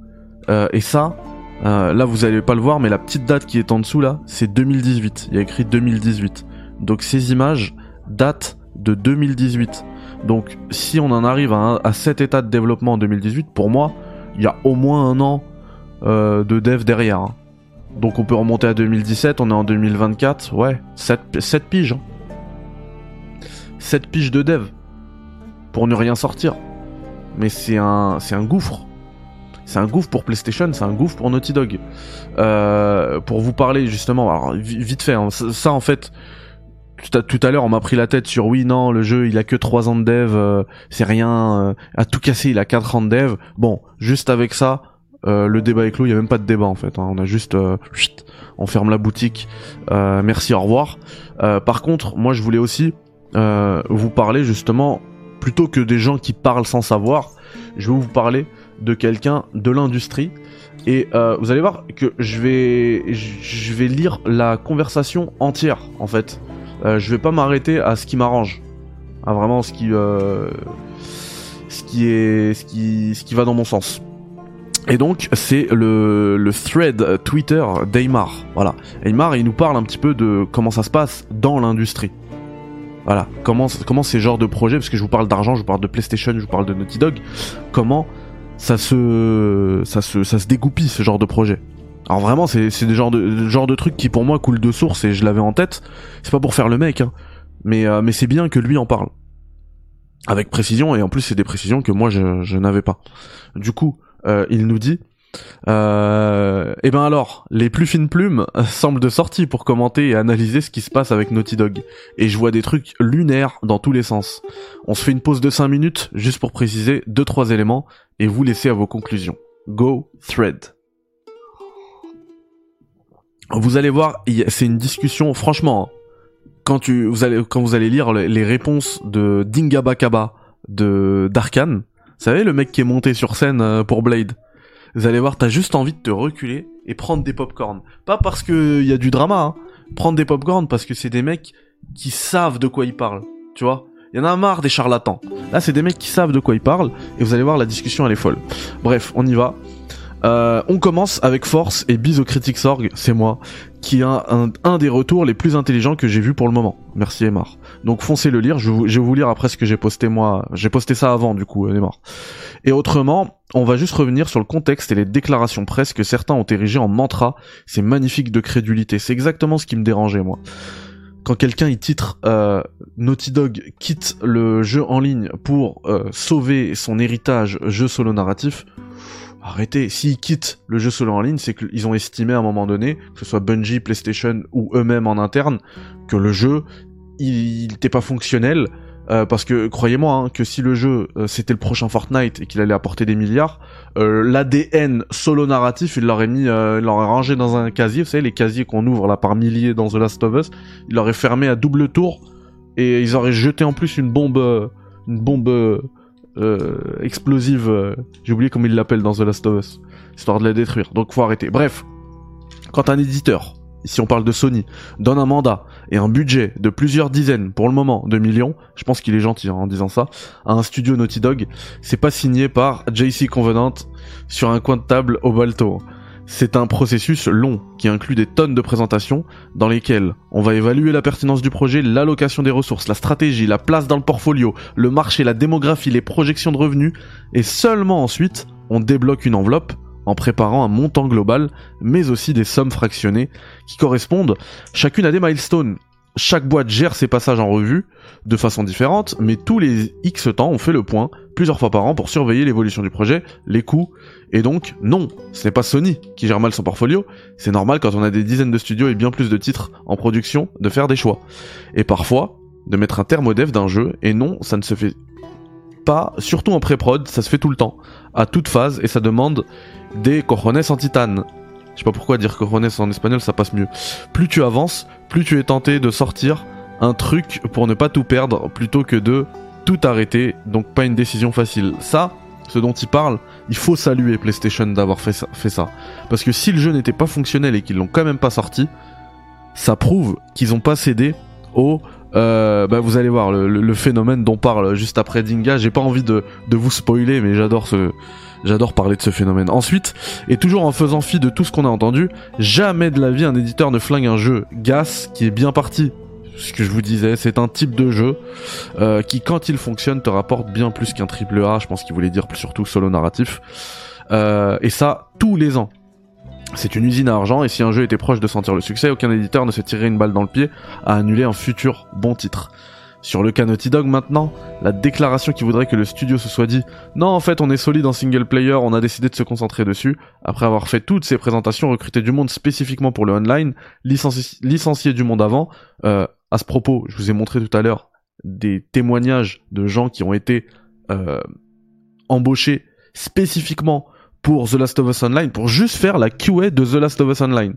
Euh, et ça, Euh, là, vous allez pas le voir, mais la petite date qui est en dessous là, c'est 2018. Il y a écrit 2018. Donc ces images datent de 2018. Donc si on en arrive à, cet état de développement en 2018, pour moi, il y a au moins un an euh, de dev derrière. Hein. Donc on peut remonter à 2017, on est en 2024, ouais, 7, 7 piges. 7 hein. piges de dev. Pour ne rien sortir. Mais c'est un, c'est un gouffre. C'est un gouffre pour PlayStation, c'est un gouffre pour Naughty Dog. Euh, pour vous parler justement, alors vite fait, hein, ça, en fait, tout à, l'heure on m'a pris la tête sur oui non le jeu il a que 3 ans de dev euh, c'est rien euh, à tout casser il a 4 ans de dev bon juste avec ça le débat est clos il y a même pas de débat en fait hein. on a juste on ferme la boutique merci au revoir par contre moi je voulais aussi vous parler justement plutôt que des gens qui parlent sans savoir je vais vous parler de quelqu'un de l'industrie. Et euh, vous allez voir que je vais, je vais lire la conversation entière en fait. Euh, je vais pas m'arrêter à ce qui m'arrange, à vraiment ce qui, euh, ce qui est, ce qui, ce qui va dans mon sens. Et donc c'est le, le thread Twitter d'Aymar. Voilà, Aymar il nous parle un petit peu de comment ça se passe dans l'industrie. Voilà, comment, comment ces genres de projets, parce que je vous parle d'argent, je vous parle de PlayStation, je vous parle de Naughty Dog, comment ça se, ça se, ça se dégoupille ce genre de projet. Alors vraiment, c'est, des genres de, genre de trucs qui pour moi coulent de source et je l'avais en tête. C'est pas pour faire le mec, hein. mais, euh, mais c'est bien que lui en parle avec précision et en plus c'est des précisions que moi je, je n'avais pas. Du coup, euh, il nous dit euh, et eh ben alors, les plus fines plumes semblent de sortie pour commenter et analyser ce qui se passe avec Naughty Dog. Et je vois des trucs lunaires dans tous les sens. On se fait une pause de 5 minutes, juste pour préciser 2-3 éléments, et vous laisser à vos conclusions. Go thread. Vous allez voir, c'est une discussion, franchement, hein. quand, tu, vous allez, quand vous allez lire les réponses de Dingabakaba de d'Arkane, vous savez le mec qui est monté sur scène euh, pour Blade vous allez voir, t'as juste envie de te reculer et prendre des popcorn. Pas parce que y a du drama, hein. prendre des popcorn parce que c'est des mecs qui savent de quoi ils parlent, tu vois. Il y en a marre des charlatans. Là, c'est des mecs qui savent de quoi ils parlent et vous allez voir, la discussion elle est folle. Bref, on y va. Euh, on commence avec force et bise au Critics Org, c'est moi, qui a un, des retours les plus intelligents que j'ai vu pour le moment. Merci Emar. Donc foncez le lire, je, vais vous lire après ce que j'ai posté moi. J'ai posté ça avant du coup, Emar. Et autrement, on va juste revenir sur le contexte et les déclarations presse que certains ont érigées en mantra. C'est magnifique de crédulité. C'est exactement ce qui me dérangeait moi quand quelqu'un il titre euh, Naughty Dog quitte le jeu en ligne pour euh, sauver son héritage jeu solo narratif, arrêtez. S'ils quittent le jeu solo en ligne, c'est qu'ils ont estimé à un moment donné, que ce soit Bungie, PlayStation ou eux-mêmes en interne, que le jeu, il n'était pas fonctionnel. Euh, parce que croyez-moi hein, que si le jeu euh, c'était le prochain Fortnite et qu'il allait apporter des milliards, euh, l'ADN solo narratif il l'aurait mis, il l'aurait rangé dans un casier, vous savez les casiers qu'on ouvre là par milliers dans The Last of Us, il l'aurait fermé à double tour et ils auraient jeté en plus une bombe, une bombe explosive. J'ai oublié comment il l'appelle dans The Last of Us, histoire de la détruire. Donc faut arrêter. Bref, quand un éditeur, ici on parle de Sony, donne un mandat et un budget de plusieurs dizaines, pour le moment, de millions, je pense qu'il est gentil hein, en disant ça, à un studio Naughty Dog, c'est pas signé par JC Convenant sur un coin de table au Balto. C'est un processus long qui inclut des tonnes de présentations dans lesquelles on va évaluer la pertinence du projet, l'allocation des ressources, la stratégie, la place dans le portfolio, le marché, la démographie, les projections de revenus et seulement ensuite on débloque une enveloppe en préparant un montant global mais aussi des sommes fractionnées qui correspondent chacune à des milestones. Chaque boîte gère ses passages en revue de façon différente, mais tous les X temps on fait le point plusieurs fois par an pour surveiller l'évolution du projet, les coûts, et donc non, ce n'est pas Sony qui gère mal son portfolio, c'est normal quand on a des dizaines de studios et bien plus de titres en production de faire des choix. Et parfois, de mettre un terme au dev d'un jeu, et non, ça ne se fait pas, surtout en pré-prod, ça se fait tout le temps, à toute phase, et ça demande des cojones en titane. Je sais pas pourquoi dire cojones en espagnol, ça passe mieux. Plus tu avances, plus tu es tenté de sortir un truc pour ne pas tout perdre plutôt que de tout arrêter, donc pas une décision facile. Ça, ce dont il parle, il faut saluer PlayStation d'avoir fait ça, Parce que si le jeu n'était pas fonctionnel et qu'ils l'ont quand même pas sorti, ça prouve qu'ils ont pas cédé au... Euh, bah vous allez voir le, phénomène dont parle juste après Dinga. J'ai pas envie de, de vous spoiler, mais j'adore ce, J'adore parler de ce phénomène. Ensuite, et toujours en faisant fi de tout ce qu'on a entendu, jamais de la vie un éditeur ne flingue un jeu Gas qui est bien parti. Ce que je vous disais, c'est un type de jeu euh, qui, quand il fonctionne, te rapporte bien plus qu'un triple A. Je pense qu'il voulait dire surtout solo narratif. Euh, et ça, tous les ans. C'est une usine à argent et si un jeu était proche de sentir le succès, aucun éditeur ne se tirerait une balle dans le pied à annuler un futur bon titre. Sur le Naughty Dog maintenant, la déclaration qui voudrait que le studio se soit dit non en fait on est solide en single player, on a décidé de se concentrer dessus, après avoir fait toutes ces présentations, recruté du monde spécifiquement pour le online, licencié, du monde avant, euh, à ce propos, je vous ai montré tout à l'heure des témoignages de gens qui ont été euh, embauchés spécifiquement pour The Last of Us Online, pour juste faire la QA de The Last of Us Online.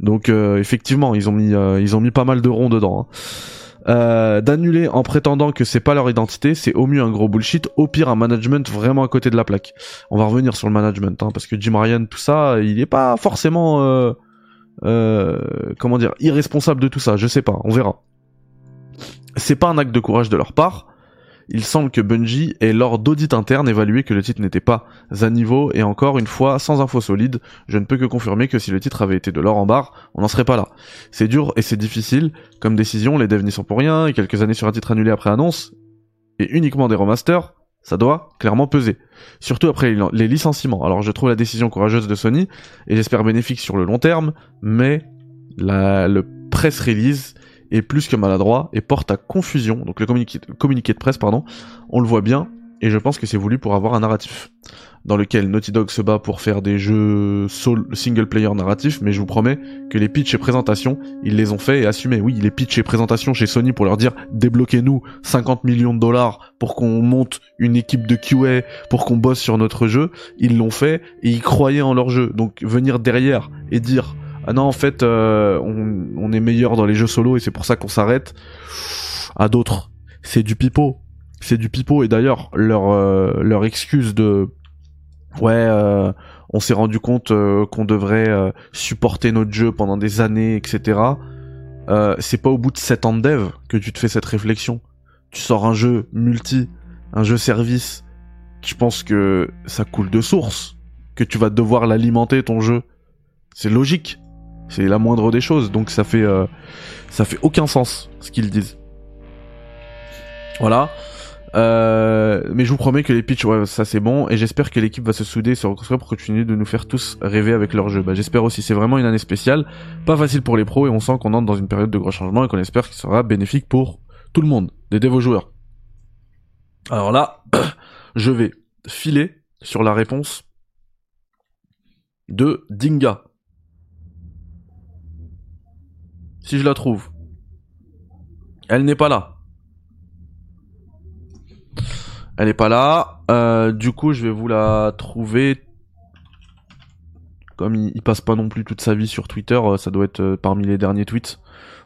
Donc euh, effectivement, ils ont mis ils ont mis pas mal de ronds dedans. Hein. Euh, d'annuler en prétendant que c'est pas leur identité, c'est au mieux un gros bullshit, au pire un management vraiment à côté de la plaque. On va revenir sur le management, hein, parce que Jim Ryan, tout ça, il est pas forcément, euh, euh, comment dire, irresponsable de tout ça. Je sais pas, on verra. C'est pas un acte de courage de leur part il semble que Bungie ait lors d'audit interne évalué que le titre n'était pas à niveau et encore une fois, sans info solide, je ne peux que confirmer que si le titre avait été de l'or en barre, on n'en serait pas là. C'est dur et c'est difficile, comme décision, les devs n'y sont pour rien, et quelques années sur un titre annulé après annonce, et uniquement des remasters, ça doit clairement peser. Surtout après les licenciements. Alors je trouve la décision courageuse de Sony, et j'espère bénéfique sur le long terme, mais la, le press release est plus que maladroit et porte à confusion. Donc le communiqué, de presse, pardon, on le voit bien, et je pense que c'est voulu pour avoir un narratif dans lequel Naughty Dog se bat pour faire des jeux single player narratifs, mais je vous promets que les pitchs et présentations, ils les ont fait et assumés. Oui, les pitchs et présentations chez Sony pour leur dire débloquez-nous 50 millions de dollars pour qu'on monte une équipe de QA, pour qu'on bosse sur notre jeu, ils l'ont fait et ils croyaient en leur jeu. Donc venir derrière et dire ah non en fait euh, on, est meilleur dans les jeux solo et c'est pour ça qu'on s'arrête à d'autres. C'est du pipeau. C'est du pipeau et d'ailleurs leur euh, leur excuse de ouais euh, on s'est rendu compte qu'on devrait supporter notre jeu pendant des années etc c'est pas au bout de 7 ans de dev que tu te fais cette réflexion. Tu sors un jeu multi un jeu service je pense que ça coule de source que tu vas devoir l'alimenter ton jeu. C'est logique c'est la moindre des choses, donc ça fait euh, fait aucun sens ce qu'ils disent. Voilà. Euh, mais je vous promets que les pitchs, ouais, ça c'est bon, et j'espère que l'équipe va se souder et se reconstruire pour continuer de nous faire tous rêver avec leur jeu. Bah, j'espère aussi, c'est vraiment une année spéciale, pas facile pour les pros, et on sent qu'on entre dans une période de gros changements et qu'on espère qu'il sera bénéfique pour tout le monde, des devs joueurs. Alors là, je vais filer sur la réponse de Dinga. Si je la trouve. Elle n'est pas là. Elle n'est pas là. Euh, du coup, je vais vous la trouver. Comme il, passe pas non plus toute sa vie sur Twitter, euh, ça doit être euh, parmi les derniers tweets.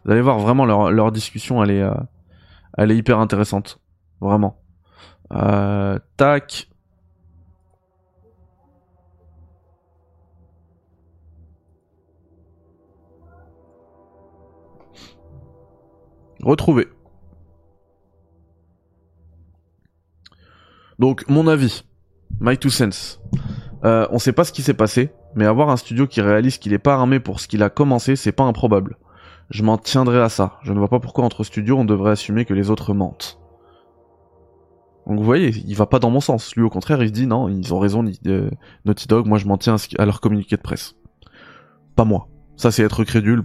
Vous allez voir vraiment leur, discussion, elle est, elle est hyper intéressante, vraiment. tac. Retrouver. Donc, mon avis. My two cents. Euh, on sait pas ce qui s'est passé, mais avoir un studio qui réalise qu'il est pas armé pour ce qu'il a commencé, c'est pas improbable. Je m'en tiendrai à ça. Je ne vois pas pourquoi entre studios on devrait assumer que les autres mentent. Donc vous voyez, il va pas dans mon sens. Lui au contraire, il se dit non, ils ont raison, euh, Naughty Dog, moi je m'en tiens à leur communiqué de presse. Pas moi. Ça c'est être crédule,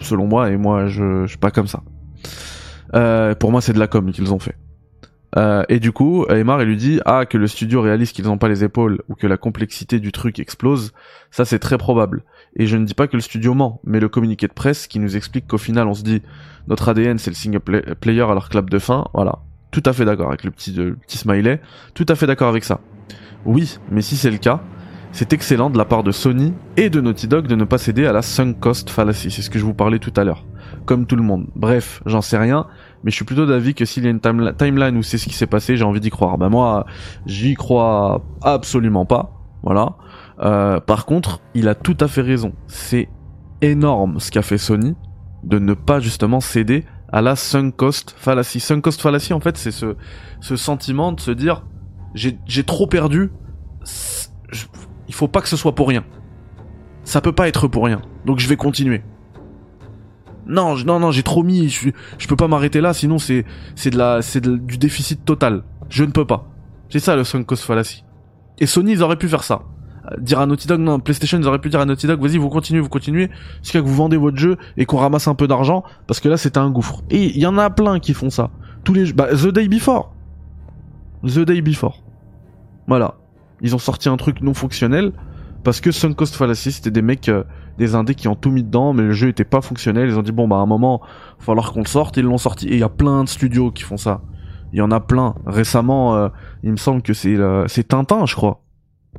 selon moi, et moi je, je suis pas comme ça. Euh, pour moi, c'est de la com qu'ils ont fait. Euh, et du coup, Aymar, il lui dit ah que le studio réalise qu'ils n'ont pas les épaules ou que la complexité du truc explose, ça c'est très probable. Et je ne dis pas que le studio ment, mais le communiqué de presse qui nous explique qu'au final on se dit notre ADN c'est le single player à leur clap de fin, voilà. Tout à fait d'accord avec petit, le petit smiley, tout à fait d'accord avec ça. Oui, mais si c'est le cas, c'est excellent de la part de Sony et de Naughty Dog de ne pas céder à la sunk cost fallacy, c'est ce que je vous parlais tout à l'heure comme tout le monde. Bref, j'en sais rien, mais je suis plutôt d'avis que s'il y a une timeline où c'est ce qui s'est passé, j'ai envie d'y croire. Ben moi, j'y crois absolument pas. Voilà. Euh, par contre, il a tout à fait raison. C'est énorme ce qu'a fait Sony de ne pas justement céder à la sunk cost fallacy. Sunk cost fallacy, en fait, c'est ce, ce sentiment de se dire j'ai trop perdu, il faut pas que ce soit pour rien. Ça peut pas être pour rien. Donc je vais continuer. Non, non, non, j'ai trop mis. Je, peux pas m'arrêter là, sinon c'est c'est de la c'est du déficit total. Je ne peux pas. C'est ça le sunk cost fallacy. Et Sony, ils auraient pu faire ça. Euh, dire à Naughty Dog, non, PlayStation, ils auraient pu dire à Naughty Dog, vas-y, vous continuez, vous continuez, jusqu'à que vous vendez votre jeu et qu'on ramasse un peu d'argent, parce que là, c'était un gouffre. Et il y en a plein qui font ça. Tous les, bah, The Day Before. The Day Before. Voilà. Ils ont sorti un truc non fonctionnel, parce que Sunk Cost Fallacy, c'était des mecs, euh, des indés qui ont tout mis dedans, mais le jeu était pas fonctionnel. Ils ont dit bon bah à un moment, il va falloir qu'on le sorte. Ils l'ont sorti. Et il y a plein de studios qui font ça. Il y en a plein. Récemment, euh, il me semble que c'est euh, c'est Tintin, je crois.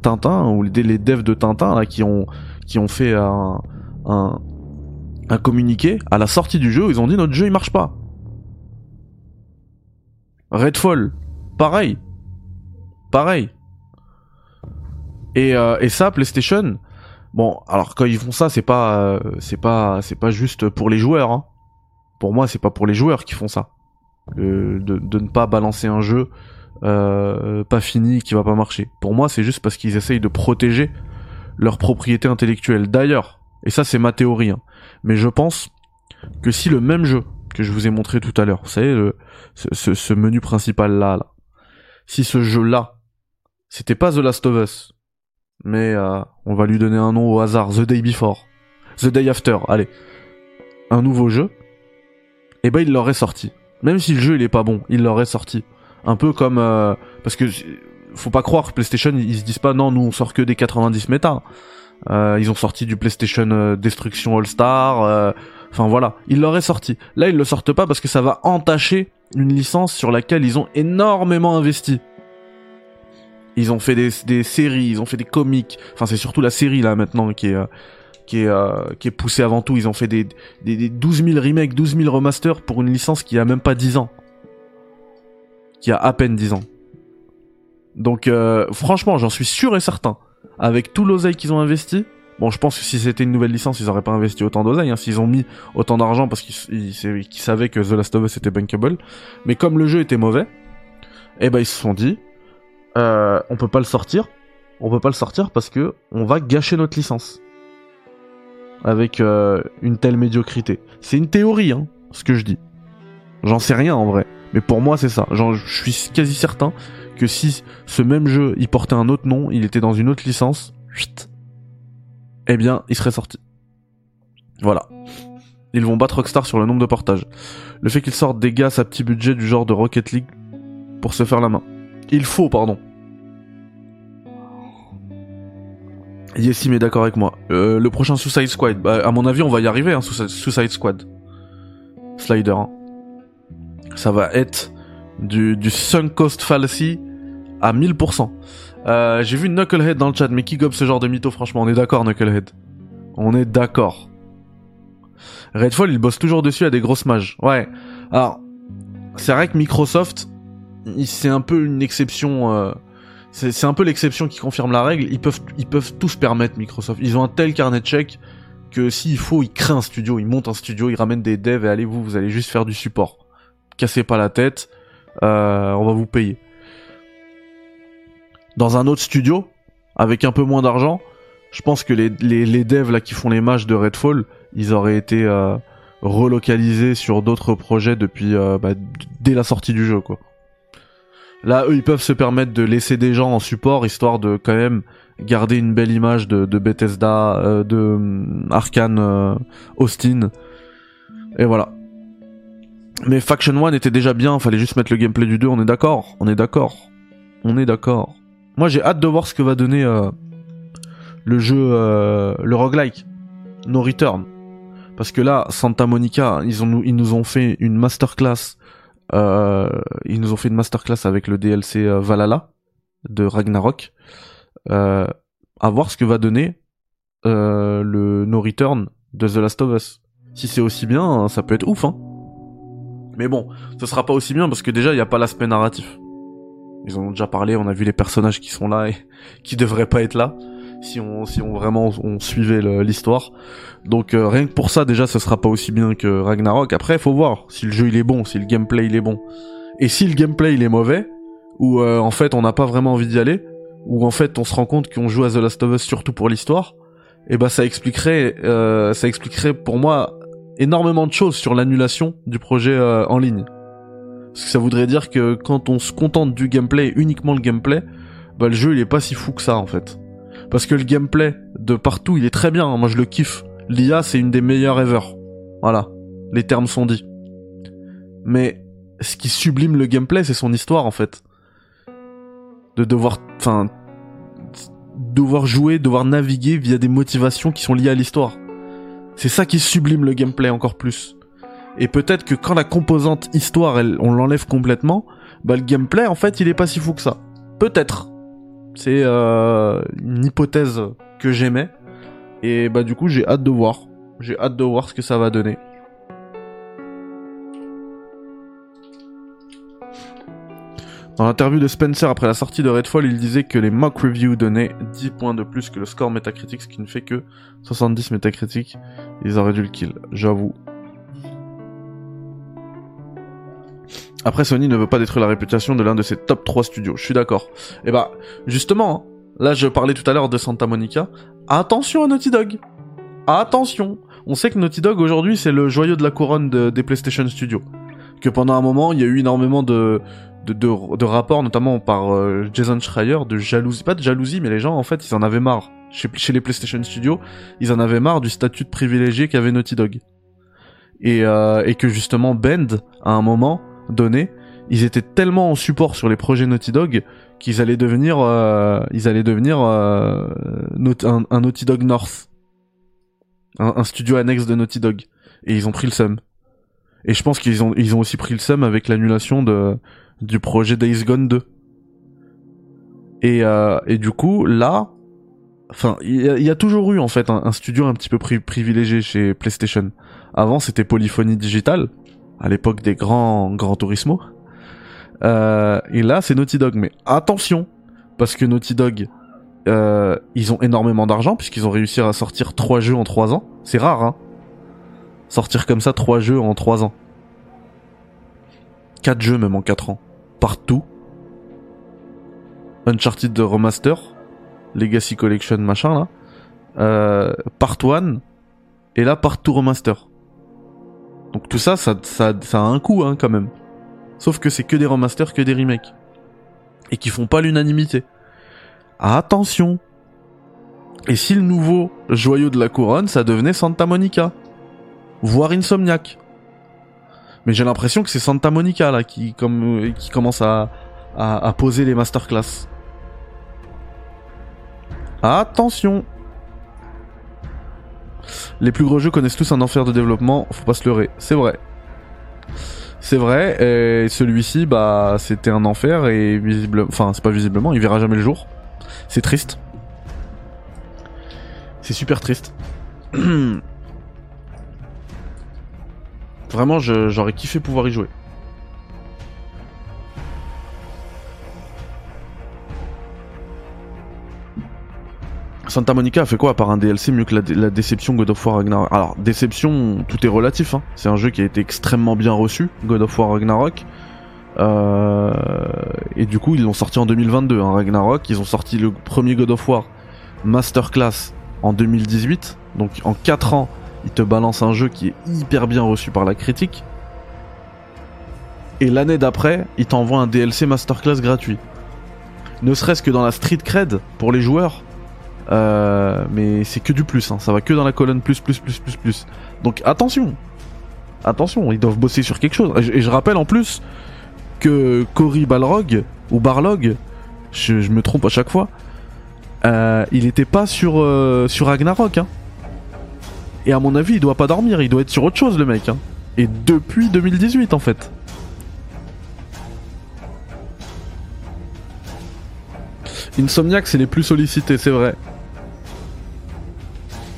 Tintin ou les, les devs de Tintin là qui ont fait un, un un communiqué à la sortie du jeu. Ils ont dit notre jeu il marche pas. Redfall, pareil, pareil. Et, euh, et ça, PlayStation, bon, alors quand ils font ça, c'est pas, euh, c'est pas, c'est pas juste pour les joueurs. Hein. Pour moi, c'est pas pour les joueurs qui font ça. de, ne pas balancer un jeu euh, pas fini qui va pas marcher. Pour moi, c'est juste parce qu'ils essayent de protéger leur propriété intellectuelle. D'ailleurs, et ça c'est ma théorie, hein, mais je pense que si le même jeu que je vous ai montré tout à l'heure, vous savez, ce, menu principal là, là, si ce jeu là, c'était pas The Last of Us, mais euh, on va lui donner un nom au hasard, The Day Before, The Day After, allez, un nouveau jeu, et eh ben il l'aurait sorti. Même si le jeu il est pas bon, il l'aurait sorti. Un peu comme euh, parce que faut pas croire PlayStation ils, se disent pas non nous on sort que des 90 méta. Euh, ils ont sorti du PlayStation euh, Destruction All Star. Euh, enfin voilà, ils l'auraient sorti. Là ils le sortent pas parce que ça va entacher une licence sur laquelle ils ont énormément investi. Ils ont fait des, séries, ils ont fait des comics. Enfin, c'est surtout la série là maintenant qui est qui est euh, qui est poussée avant tout. Ils ont fait des, des, des 12 000 remakes, 12 000 remasters pour une licence qui a même pas 10 ans, qui a à peine 10 ans. Donc euh, franchement, j'en suis sûr et certain. Avec tout l'oseille qu'ils ont investi, bon, je pense que si c'était une nouvelle licence, ils auraient pas investi autant d'oseille. Hein, S'ils ont mis autant d'argent parce qu'ils savaient que The Last of Us était bankable, mais comme le jeu était mauvais, eh ben ils se sont dit, euh, on peut pas le sortir. On peut pas le sortir parce que on va gâcher notre licence avec euh, une telle médiocrité. C'est une théorie, hein, ce que je dis. J'en sais rien en vrai, mais pour moi c'est ça. je suis quasi certain que si ce même jeu il portait un autre nom, il était dans une autre licence, eh bien il serait sorti. Voilà. Ils vont battre Rockstar sur le nombre de portages. Le fait qu'ils sortent des gars à petit budget du genre de Rocket League pour se faire la main. Il faut, pardon. Yessim est d'accord avec moi. Euh, le prochain Suicide Squad, bah, à mon avis, on va y arriver, hein, Suicide Squad. Slider. Hein. Ça va être du, du sunk cost fallacy à 1000%. Euh, J'ai vu Knucklehead dans le chat, mais qui gobe ce genre de mytho, franchement, on est d'accord, Knucklehead. On est d'accord. Redfall, il bosse toujours dessus à des grosses mages. Ouais. Alors, c'est vrai que Microsoft, c'est un peu une exception... Euh, c'est un peu l'exception qui confirme la règle. Ils peuvent, ils peuvent tous permettre Microsoft. Ils ont un tel carnet de chèques que s'il faut, ils créent un studio, ils montent un studio, ils ramènent des devs et allez vous, vous allez juste faire du support. Cassez pas la tête, euh, on va vous payer. Dans un autre studio, avec un peu moins d'argent, je pense que les, devs là qui font les matchs de Redfall, ils auraient été euh, relocalisés sur d'autres projets depuis bah, dès la sortie du jeu quoi. Là, eux, ils peuvent se permettre de laisser des gens en support, histoire de quand même garder une belle image de, Bethesda, euh, de euh, Arkane euh, Austin. Et voilà. Mais Faction 1 était déjà bien, fallait juste mettre le gameplay du 2, on est d'accord, on est d'accord. On est d'accord. Moi j'ai hâte de voir ce que va donner le jeu, le roguelike, No Return. Parce que là, Santa Monica, ils, nous ont fait une masterclass euh, ils nous ont fait une masterclass avec le DLC euh, Valhalla de Ragnarok. Euh, à voir ce que va donner euh, le No Return de The Last of Us. Si c'est aussi bien, ça peut être ouf, hein. Mais bon, ce sera pas aussi bien parce que déjà il n'y a pas l'aspect narratif. Ils en ont déjà parlé, on a vu les personnages qui sont là et qui devraient pas être là si on si on vraiment on suivait l'histoire. Donc euh, rien que pour ça déjà ce sera pas aussi bien que Ragnarok. Après faut voir si le jeu il est bon, si le gameplay il est bon. Et si le gameplay il est mauvais ou euh, en fait on n'a pas vraiment envie d'y aller, où en fait on se rend compte qu'on joue à The Last of Us surtout pour l'histoire, et bah ça expliquerait, euh, ça expliquerait pour moi énormément de choses sur l'annulation du projet euh, en ligne. Parce que ça voudrait dire que quand on se contente du gameplay, uniquement le gameplay, bah le jeu il est pas si fou que ça en fait. Parce que le gameplay de partout il est très bien, hein. moi je le kiffe. L'IA c'est une des meilleures ever. Voilà, les termes sont dits. Mais ce qui sublime le gameplay c'est son histoire en fait. De devoir, enfin, devoir jouer, devoir naviguer via des motivations qui sont liées à l'histoire. C'est ça qui sublime le gameplay encore plus. Et peut-être que quand la composante histoire, elle, on l'enlève complètement, bah le gameplay en fait il est pas si fou que ça. Peut-être. C'est euh, une hypothèse que j'aimais. Et bah du coup j'ai hâte de voir. J'ai hâte de voir ce que ça va donner. Dans l'interview de Spencer après la sortie de Redfall, il disait que les mock reviews donnaient 10 points de plus que le score Metacritic, ce qui ne fait que 70 Metacritic. Ils auraient dû le kill, j'avoue. Après, Sony ne veut pas détruire la réputation de l'un de ses top 3 studios. Je suis d'accord. Et eh bah, justement, hein, là je parlais tout à l'heure de Santa Monica. Attention à Naughty Dog. Attention. On sait que Naughty Dog aujourd'hui c'est le joyau de la couronne des PlayStation Studios. Que pendant un moment il y a eu énormément de, de, rapports, notamment par euh, Jason Schreier, de jalousie. Pas de jalousie, mais les gens en fait ils en avaient marre. Chez, les PlayStation Studios, ils en avaient marre du statut de privilégié qu'avait Naughty Dog. Et, euh, et que justement Bend, à un moment, donné, ils étaient tellement en support sur les projets Naughty Dog qu'ils allaient devenir, euh, ils allaient devenir euh, un, Naughty Dog North, un, studio annexe de Naughty Dog, et ils ont pris le seum. Et je pense qu'ils ont, ils ont aussi pris le seum avec l'annulation de du projet Days Gone 2. Et, euh, et du coup, là, enfin, il y, a toujours eu en fait un, studio un petit peu privilégié chez PlayStation. Avant, c'était Polyphonie Digital, à l'époque des grands grands Turismo. Euh, et là, c'est Naughty Dog. Mais attention, parce que Naughty Dog, euh, ils ont énormément d'argent puisqu'ils ont réussi à sortir trois jeux en trois ans. C'est rare, hein. Sortir comme ça trois jeux en trois ans. Quatre jeux même en quatre ans. Partout. Uncharted Remaster, Legacy Collection machin là, euh, Part 1 et là Part 2 Remaster. Donc tout ça, ça, ça, a un coût hein, quand même. Sauf que c'est que des remasters, que des remakes. Et qui font pas l'unanimité. Attention Et si le nouveau joyau de la couronne, ça devenait Santa Monica? Voire Insomniac Mais j'ai l'impression que c'est Santa Monica là qui, qui commence à poser les masterclass. Attention les plus gros jeux connaissent tous un enfer de développement, faut pas se leurrer. C'est vrai. C'est vrai, et celui-ci, bah, c'était un enfer et visible, enfin, c'est pas visiblement, il verra jamais le jour. C'est triste. C'est super triste. Vraiment, j'aurais kiffé pouvoir y jouer. Santa Monica a fait quoi à part un DLC mieux que la, déception God of War Ragnarok? Alors, déception, tout est relatif. Hein. C'est un jeu qui a été extrêmement bien reçu, God of War Ragnarok. Euh, et du coup, ils l'ont sorti en 2022, hein, Ragnarok. Ils ont sorti le premier God of War Masterclass en 2018. Donc en 4 ans, ils te balancent un jeu qui est hyper bien reçu par la critique. Et l'année d'après, ils t'envoient un DLC Masterclass gratuit. Ne serait-ce que dans la street cred pour les joueurs, euh, mais c'est que du plus, hein. ça va que dans la colonne plus, plus, plus, plus, plus. Donc attention, attention, ils doivent bosser sur quelque chose. Et je, rappelle en plus que Cory Balrog, ou Barlog, je, me trompe à chaque fois, euh, il était pas sur, euh, sur Ragnarok. Hein. Et à mon avis, il doit pas dormir, il doit être sur autre chose le mec. Hein. Et depuis 2018 en fait. Insomniac, c'est les plus sollicités, c'est vrai.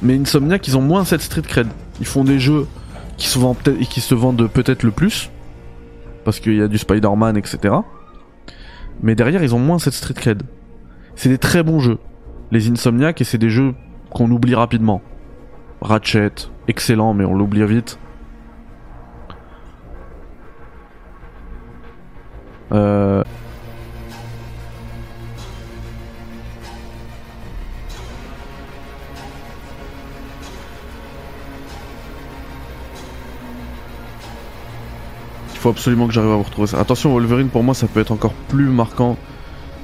Mais Insomniac, ils ont moins cette street cred. Ils font des jeux qui se vendent peut-être qui se vendent peut-être le plus parce qu'il y a du Spider-Man, etc. Mais derrière, ils ont moins cette street cred. C'est des très bons jeux, les Insomniac, et c'est des jeux qu'on oublie rapidement. Ratchet, excellent, mais on l'oublie vite. Euh... faut absolument que j'arrive à vous retrouver ça. Attention, Wolverine, pour moi, ça peut être encore plus marquant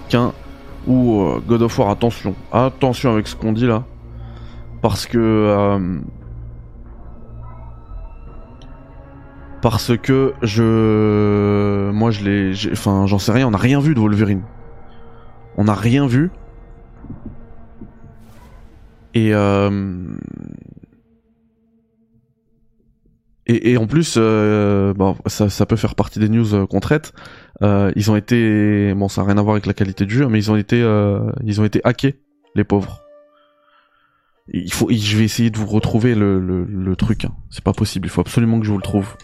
qu'un ou euh, God of War. Attention, attention avec ce qu'on dit là. Parce que... Euh, parce que je... Moi, je l'ai... Enfin, j'en sais rien, on n'a rien vu de Wolverine. On n'a rien vu. Et... Euh, et, en plus, euh, ça, peut faire partie des news euh, qu'on traite. Euh, ils ont été, bon, ça n'a rien à voir avec la qualité du jeu, mais ils ont été, ils ont été hackés, les pauvres. Il faut, je vais essayer de vous retrouver le, truc. Hein. C'est pas possible. Il faut absolument que je vous le trouve.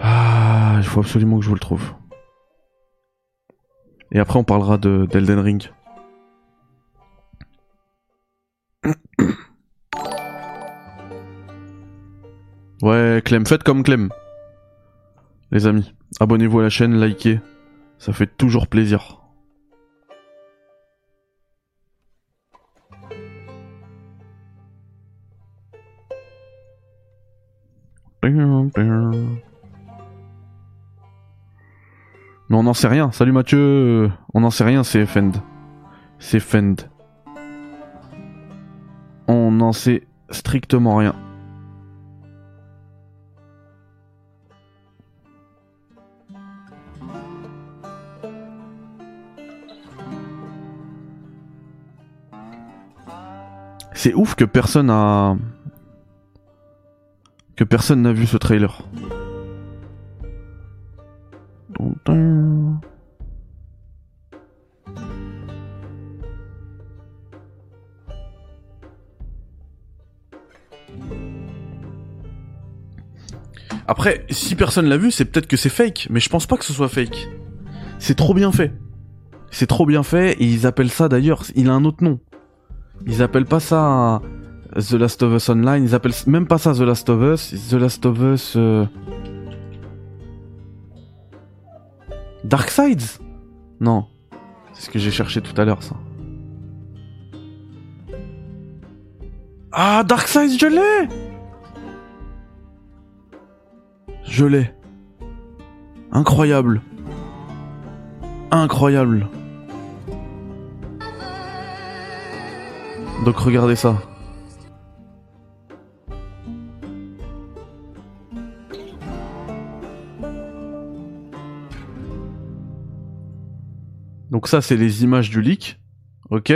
Ah, il faut absolument que je vous le trouve. Et après, on parlera de d'Elden Ring. Ouais, Clem, faites comme Clem. Les amis, abonnez-vous à la chaîne, likez. Ça fait toujours plaisir. Mais on n'en sait rien. Salut Mathieu. On n'en sait rien, c'est Fend. C'est Fend. On n'en sait strictement rien. C'est ouf que personne a. Que personne n'a vu ce trailer. Après, si personne l'a vu, c'est peut-être que c'est fake, mais je pense pas que ce soit fake. C'est trop bien fait. C'est trop bien fait, et ils appellent ça d'ailleurs, il a un autre nom. Ils appellent pas ça The Last of Us Online, ils appellent même pas ça The Last of Us, The Last of Us... Euh... Dark Sides Non. C'est ce que j'ai cherché tout à l'heure, ça. Ah, Dark Sides, je l'ai Je l'ai. Incroyable. Incroyable. Donc regardez ça. Donc ça, c'est les images du leak. Ok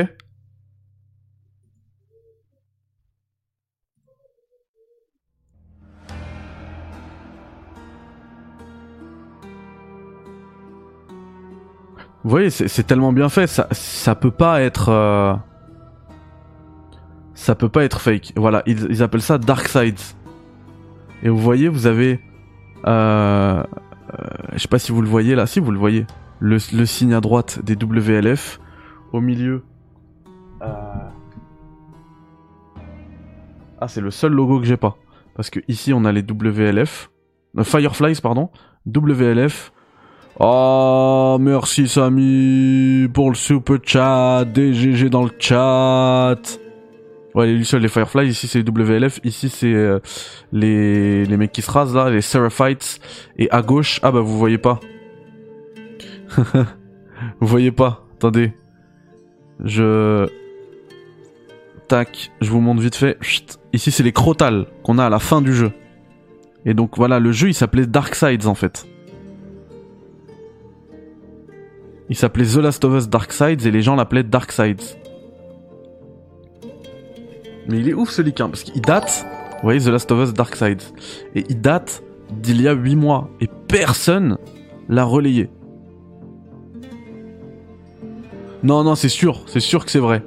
Vous voyez, c'est tellement bien fait, ça, ça peut pas être... Euh, ça peut pas être fake. Voilà, ils, appellent ça Dark Sides. Et vous voyez, vous avez... Euh, euh, je sais pas si vous le voyez là, si vous le voyez. Le, signe à droite des WLF. Au milieu... Euh, ah, c'est le seul logo que j'ai pas. Parce que ici, on a les WLF. Fireflies, pardon. WLF. Oh, merci Samy pour le super chat. DGG dans le chat. Ouais, les Lucioles, les Fireflies, ici c'est les WLF, ici c'est euh, les, les mecs qui se rasent là, les Seraphites, et à gauche, ah bah vous voyez pas. vous voyez pas, attendez. Je... Tac, je vous montre vite fait. Ici c'est les Crotales qu'on a à la fin du jeu. Et donc voilà, le jeu il s'appelait Dark Sides en fait. Il s'appelait The Last of Us Dark Sides et les gens l'appelaient Dark Sides. Mais il est ouf ce leak, hein, parce qu'il date, vous voyez, The Last of Us Dark Side, et il date d'il y a 8 mois, et personne l'a relayé. Non, non, c'est sûr, c'est sûr que c'est vrai.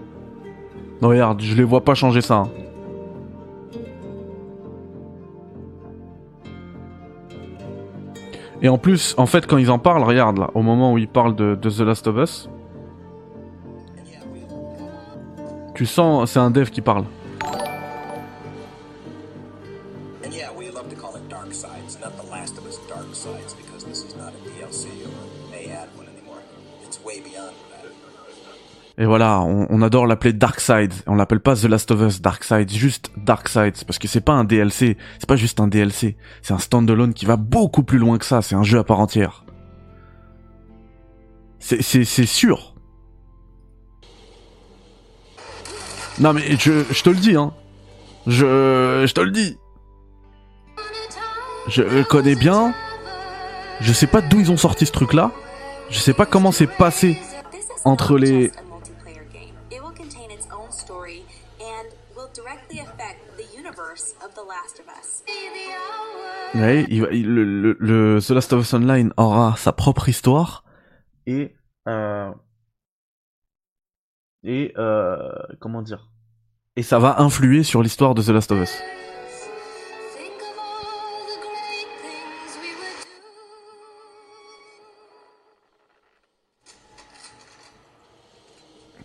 Non, regarde, je les vois pas changer ça. Hein. Et en plus, en fait, quand ils en parlent, regarde là, au moment où ils parlent de The Last of Us, tu sens, c'est un dev qui parle. Et voilà, on, adore l'appeler Darkseid. On l'appelle pas The Last of Us Darkseid, juste Darkseid. Parce que c'est pas un DLC, c'est pas juste un DLC. C'est un standalone qui va beaucoup plus loin que ça, c'est un jeu à part entière. C'est, sûr. Non mais je, je te le dis, hein. Je, je te le dis. Je connais bien. Je sais pas d'où ils ont sorti ce truc là. Je sais pas comment c'est passé entre les Ouais, le, The Last of Us Online aura sa propre histoire et euh, et euh, comment dire? Et ça va influer sur l'histoire de The Last of Us.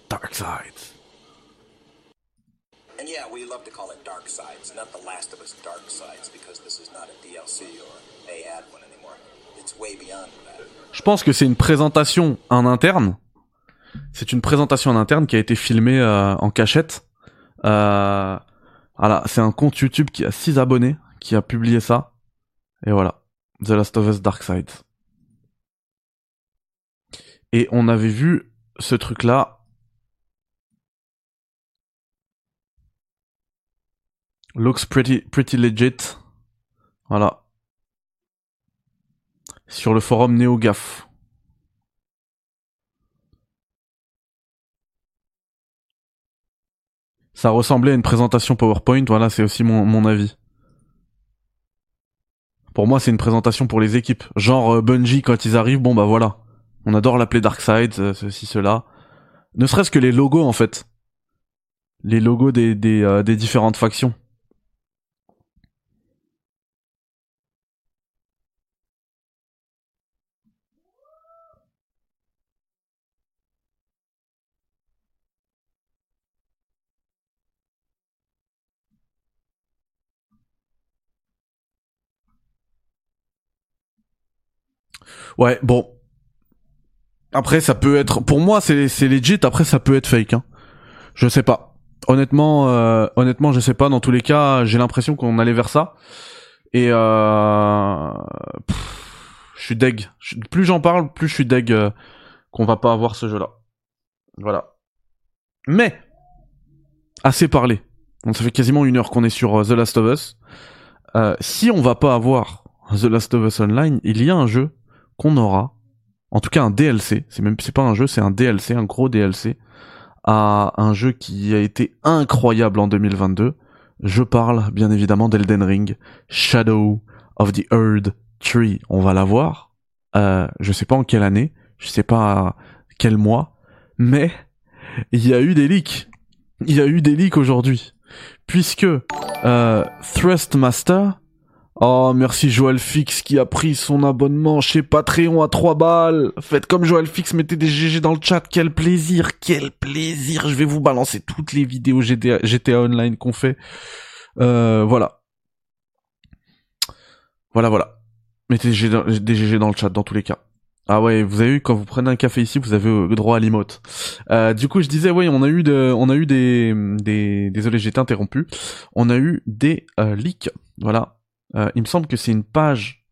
Dark Sides. And yeah, we love to call it Dark Je pense que c'est une présentation en interne. C'est une présentation en interne qui a été filmée euh, en cachette euh, voilà, c'est un compte YouTube qui a 6 abonnés, qui a publié ça. Et voilà, The Last of Us Dark Side. Et on avait vu ce truc-là. Looks pretty, pretty legit. Voilà. Sur le forum NeoGAF. ça ressemblait à une présentation PowerPoint, voilà, c'est aussi mon, mon avis. Pour moi, c'est une présentation pour les équipes. Genre euh, Bungie, quand ils arrivent, bon bah voilà. On adore l'appeler Darkseid, euh, ceci, cela. Ne serait-ce que les logos, en fait. Les logos des, des, euh, des différentes factions. Ouais, bon. Après, ça peut être. Pour moi, c'est c'est legit. Après, ça peut être fake. Hein. Je sais pas. Honnêtement, euh, honnêtement, je sais pas. Dans tous les cas, j'ai l'impression qu'on allait vers ça. Et euh... je suis deg. Plus j'en parle, plus je suis deg euh, qu'on va pas avoir ce jeu-là. Voilà. Mais assez parlé. Donc ça fait quasiment une heure qu'on est sur euh, The Last of Us. Euh, si on va pas avoir The Last of Us Online, il y a un jeu qu'on aura, en tout cas un DLC, c'est même c'est pas un jeu, c'est un DLC, un gros DLC à un jeu qui a été incroyable en 2022. Je parle bien évidemment d'Elden Ring, Shadow of the Earth Tree. On va l'avoir. Euh, je sais pas en quelle année, je sais pas quel mois, mais il y a eu des leaks. Il y a eu des leaks aujourd'hui, puisque euh, Thrustmaster Oh, merci Joël Fix qui a pris son abonnement chez Patreon à 3 balles. Faites comme Joël Fix, mettez des GG dans le chat. Quel plaisir, quel plaisir. Je vais vous balancer toutes les vidéos GTA, GTA Online qu'on fait. Euh, voilà. Voilà, voilà. Mettez des GG dans le chat dans tous les cas. Ah ouais, vous avez eu quand vous prenez un café ici, vous avez le droit à l'imote. Euh, du coup, je disais, oui, on a eu on a eu des, des, désolé, été interrompu. On a eu des euh, leaks, voilà, euh, il me semble que c'est une page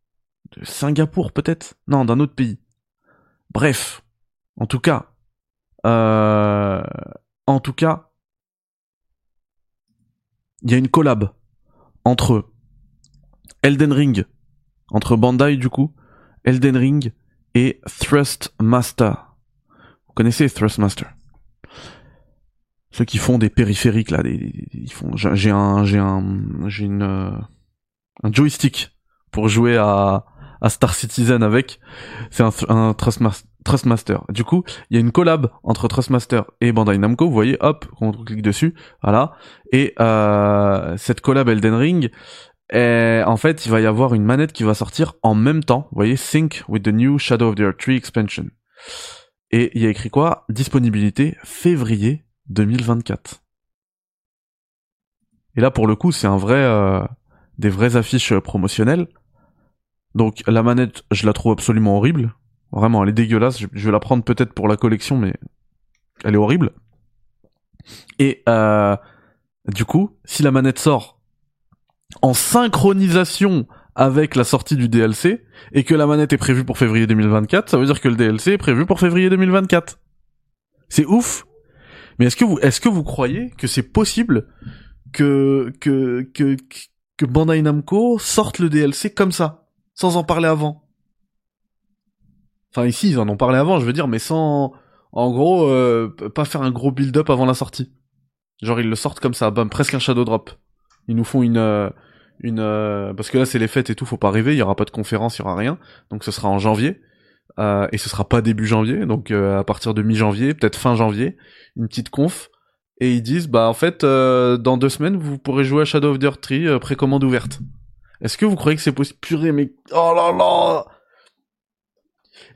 de Singapour peut-être? Non, d'un autre pays. Bref, en tout cas, euh, en tout cas, il y a une collab entre Elden Ring, entre Bandai du coup, Elden Ring et Thrustmaster. Vous connaissez Thrustmaster? Ceux qui font des périphériques là, des. J'ai un, j'ai un, j'ai une euh, un joystick pour jouer à, à Star Citizen avec. C'est un, un Trustmaster. Du coup, il y a une collab entre Trustmaster et Bandai Namco. Vous voyez, hop, on clique dessus, voilà. Et euh, cette collab Elden Ring, en fait, il va y avoir une manette qui va sortir en même temps. Vous voyez, Sync with the new Shadow of the Earth Tree expansion. Et il y a écrit quoi? Disponibilité février 2024. Et là, pour le coup, c'est un vrai, euh, des vraies affiches promotionnelles. Donc la manette, je la trouve absolument horrible. Vraiment, elle est dégueulasse. Je, vais la prendre peut-être pour la collection, mais Elle est horrible. Et euh, du coup, si la manette sort en synchronisation avec la sortie du DLC et que la manette est prévue pour février 2024, ça veut dire que le DLC est prévu pour février 2024. C'est ouf. Mais est-ce que vous est-ce que vous croyez que c'est possible que que que que Bandai Namco sorte le DLC comme ça, sans en parler avant Enfin ici ils en ont parlé avant, je veux dire, mais sans en gros euh, pas faire un gros build-up avant la sortie. Genre ils le sortent comme ça, bam, presque un shadow drop. Ils nous font une euh, une euh, parce que là c'est les fêtes et tout, faut pas rêver, il y aura pas de conférence, il y aura rien. Donc ce sera en janvier. Et ce sera pas début janvier, donc à partir de mi-janvier, peut-être fin janvier, une petite conf. Et ils disent bah en fait dans deux semaines vous pourrez jouer à Shadow of the Earth 3 précommande ouverte. Est-ce que vous croyez que c'est possible? Purée mais oh là là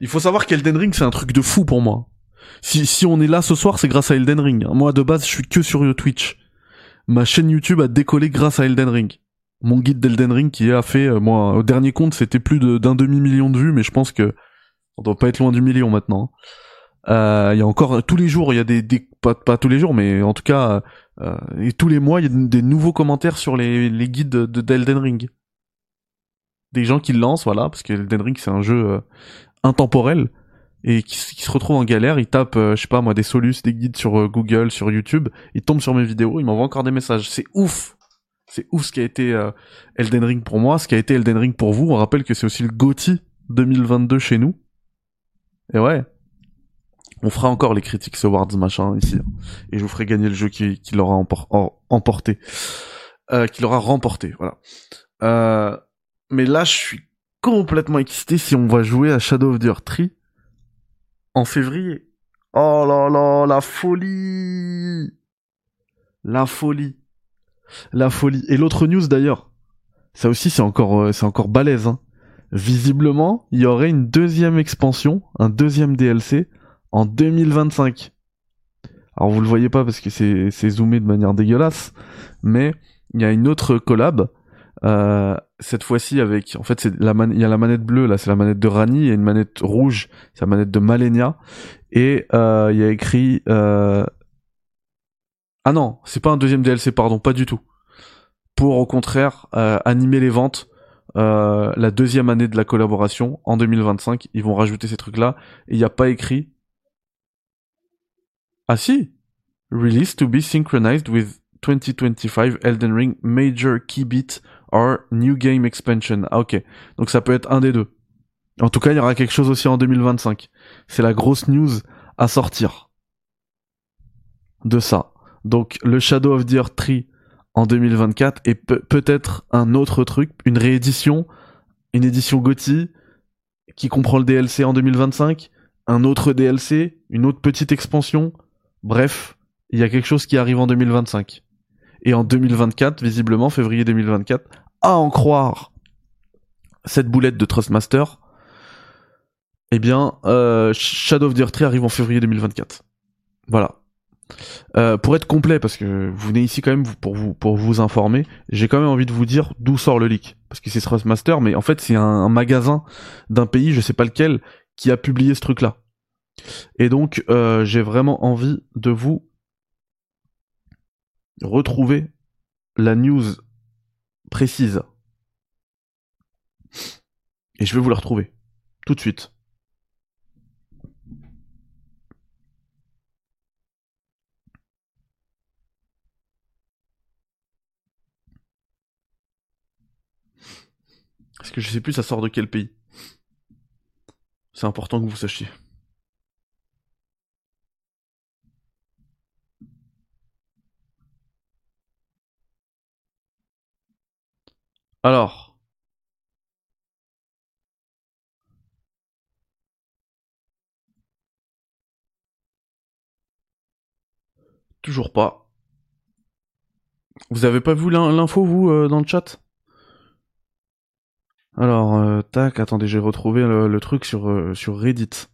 Il faut savoir qu'Elden Ring c'est un truc de fou pour moi. Si, si on est là ce soir, c'est grâce à Elden Ring. Moi, de base, je suis que sur Twitch. Ma chaîne YouTube a décollé grâce à Elden Ring. Mon guide d'Elden Ring qui a fait, euh, moi, au dernier compte, c'était plus d'un demi-million de vues, mais je pense que on doit pas être loin du million maintenant. Euh, il y a encore tous les jours, il y a des, des pas, pas tous les jours, mais en tout cas, euh, et tous les mois, il y a des nouveaux commentaires sur les, les guides de d'Elden Ring. Des gens qui le lancent, voilà, parce que Elden Ring c'est un jeu intemporel et qui, se retrouve en galère, il tape, euh, je sais pas moi, des solus, des guides sur euh, Google, sur YouTube, il tombe sur mes vidéos, il m'envoie encore des messages. C'est ouf C'est ouf ce qui a été euh, Elden Ring pour moi, ce qui a été Elden Ring pour vous. On rappelle que c'est aussi le GOTY 2022 chez nous. Et ouais, on fera encore les critiques Awards machin ici. Et je vous ferai gagner le jeu qui, l'aura emporté. qui l'aura remporté, voilà. mais là, je suis complètement excité si on va jouer à Shadow of the Earth 3 en février. Oh là là, la folie La folie La folie. Et l'autre news d'ailleurs, ça aussi c'est encore euh, c'est encore balèze. Hein. Visiblement, il y aurait une deuxième expansion, un deuxième DLC en 2025. Alors vous le voyez pas parce que c'est zoomé de manière dégueulasse, mais il y a une autre collab euh, cette fois-ci avec, en fait, il y a la manette bleue là, c'est la manette de Rani, il y a une manette rouge, c'est la manette de Malenia, et euh, il y a écrit, euh... ah non, c'est pas un deuxième DLC, pardon, pas du tout. Pour au contraire euh, animer les ventes, la deuxième année de la collaboration en 2025, ils vont rajouter ces trucs-là, et il n'y a pas écrit. Ah si, release to be synchronized with 2025 Elden Ring Major Key Beat or New Game Expansion. Ah ok, donc ça peut être un des deux. En tout cas, il y aura quelque chose aussi en 2025. C'est la grosse news à sortir de ça. Donc le Shadow of the Earth 3 en 2024 et peut-être un autre truc, une réédition, une édition GOTY qui comprend le DLC en 2025, un autre DLC, une autre petite expansion. Bref, il y a quelque chose qui arrive en 2025. Et en 2024, visiblement, février 2024, à en croire cette boulette de Trustmaster, eh bien, euh, Shadow of the Earth arrive en février 2024. Voilà. Euh, pour être complet, parce que vous venez ici quand même pour vous pour vous informer, j'ai quand même envie de vous dire d'où sort le leak, parce que c'est Trustmaster, mais en fait c'est un, magasin d'un pays, je sais pas lequel, qui a publié ce truc-là. Et donc euh, j'ai vraiment envie de vous retrouver la news précise. Et je vais vous la retrouver. Tout de suite. Parce que je sais plus ça sort de quel pays. C'est important que vous sachiez. Alors. Toujours pas. Vous avez pas vu l'info, vous, euh, dans le chat? Alors, euh, tac, attendez, j'ai retrouvé le, truc sur, euh, sur Reddit.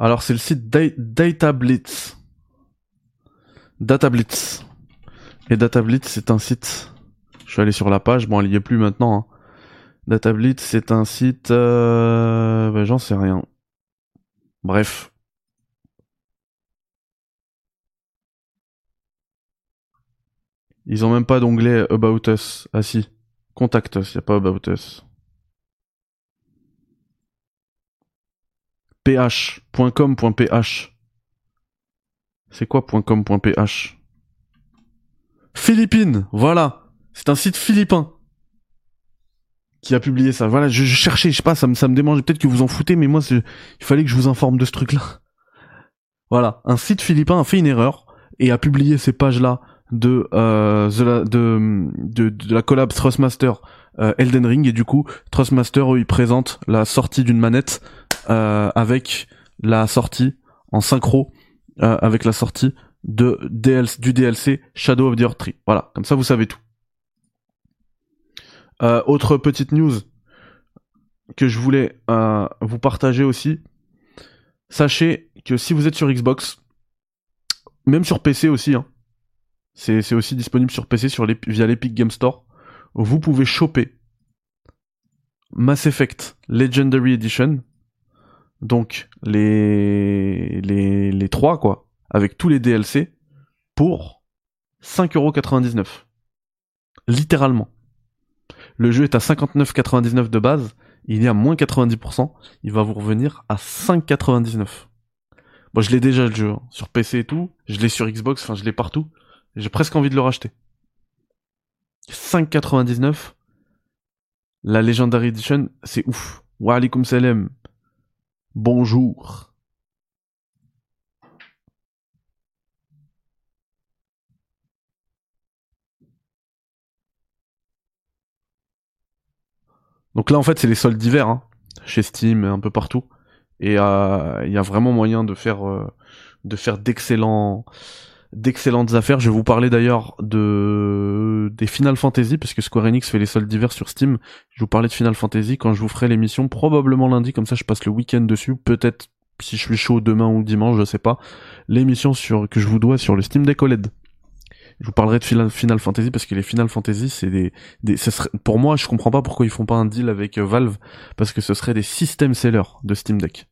Alors c'est le site Data Blitz. DataBlitz. Et DataBlitz, c'est un site. Je suis allé sur la page, bon, elle y est plus maintenant. Hein. DataBlitz, c'est un site. Euh... Ben, j'en sais rien. Bref. Ils ont même pas d'onglet About Us. Ah si. Contact Us, y a pas About Us. ph.com.ph. C'est quoi .com.ph Philippines, voilà. C'est un site philippin qui a publié ça. Voilà, je, cherchais, je sais pas, ça me, ça démange, peut-être que vous en foutez, mais moi, il fallait que je vous informe de ce truc-là. Voilà, un site philippin a fait une erreur et a publié ces pages-là de, euh, de, la collab Thrustmaster euh, Elden Ring et du coup Trustmaster eux, ils présentent la sortie d'une manette avec la sortie en synchro euh, avec la sortie de DLC, du DLC Shadow of the Earth Tree. Voilà, comme ça vous savez tout. Euh, autre petite news que je voulais euh, vous partager aussi. Sachez que si vous êtes sur Xbox, même sur PC aussi, hein, c'est aussi disponible sur PC via l'Epic Game Store, vous pouvez choper Mass Effect Legendary Edition, donc les, les, les 3 quoi, avec tous les DLC, pour 5,99€. Littéralement. Le jeu est à 59,99€ de base, il y a moins 90%, il va vous revenir à 5,99€. Bon, je l'ai déjà le jeu, hein, sur PC et tout, je l'ai sur Xbox, enfin je l'ai partout, j'ai presque envie de le racheter. 5,99€, la Legendary Edition, c'est ouf. Wa alaikum salam. Bonjour. Donc là, en fait, c'est les soldes d'hiver, hein, chez Steam, un peu partout. Et euh, il y a vraiment moyen de faire, euh, de faire d'excellents, d'excellentes affaires. Je vais vous parler d'ailleurs de des Final Fantasy, puisque Square Enix fait les soldes d'hiver sur Steam. Je vous parler de Final Fantasy quand je vous ferai l'émission, probablement lundi, comme ça je passe le week-end dessus. Peut-être si je suis chaud demain ou dimanche, je sais pas. L'émission sur que je vous dois sur le Steam Deck OLED. Je vous parlerai de Final, Fantasy parce que les Final Fantasy, c'est des, des pour moi, je comprends pas pourquoi ils font pas un deal avec euh, Valve parce que ce serait des système sellers de Steam Deck.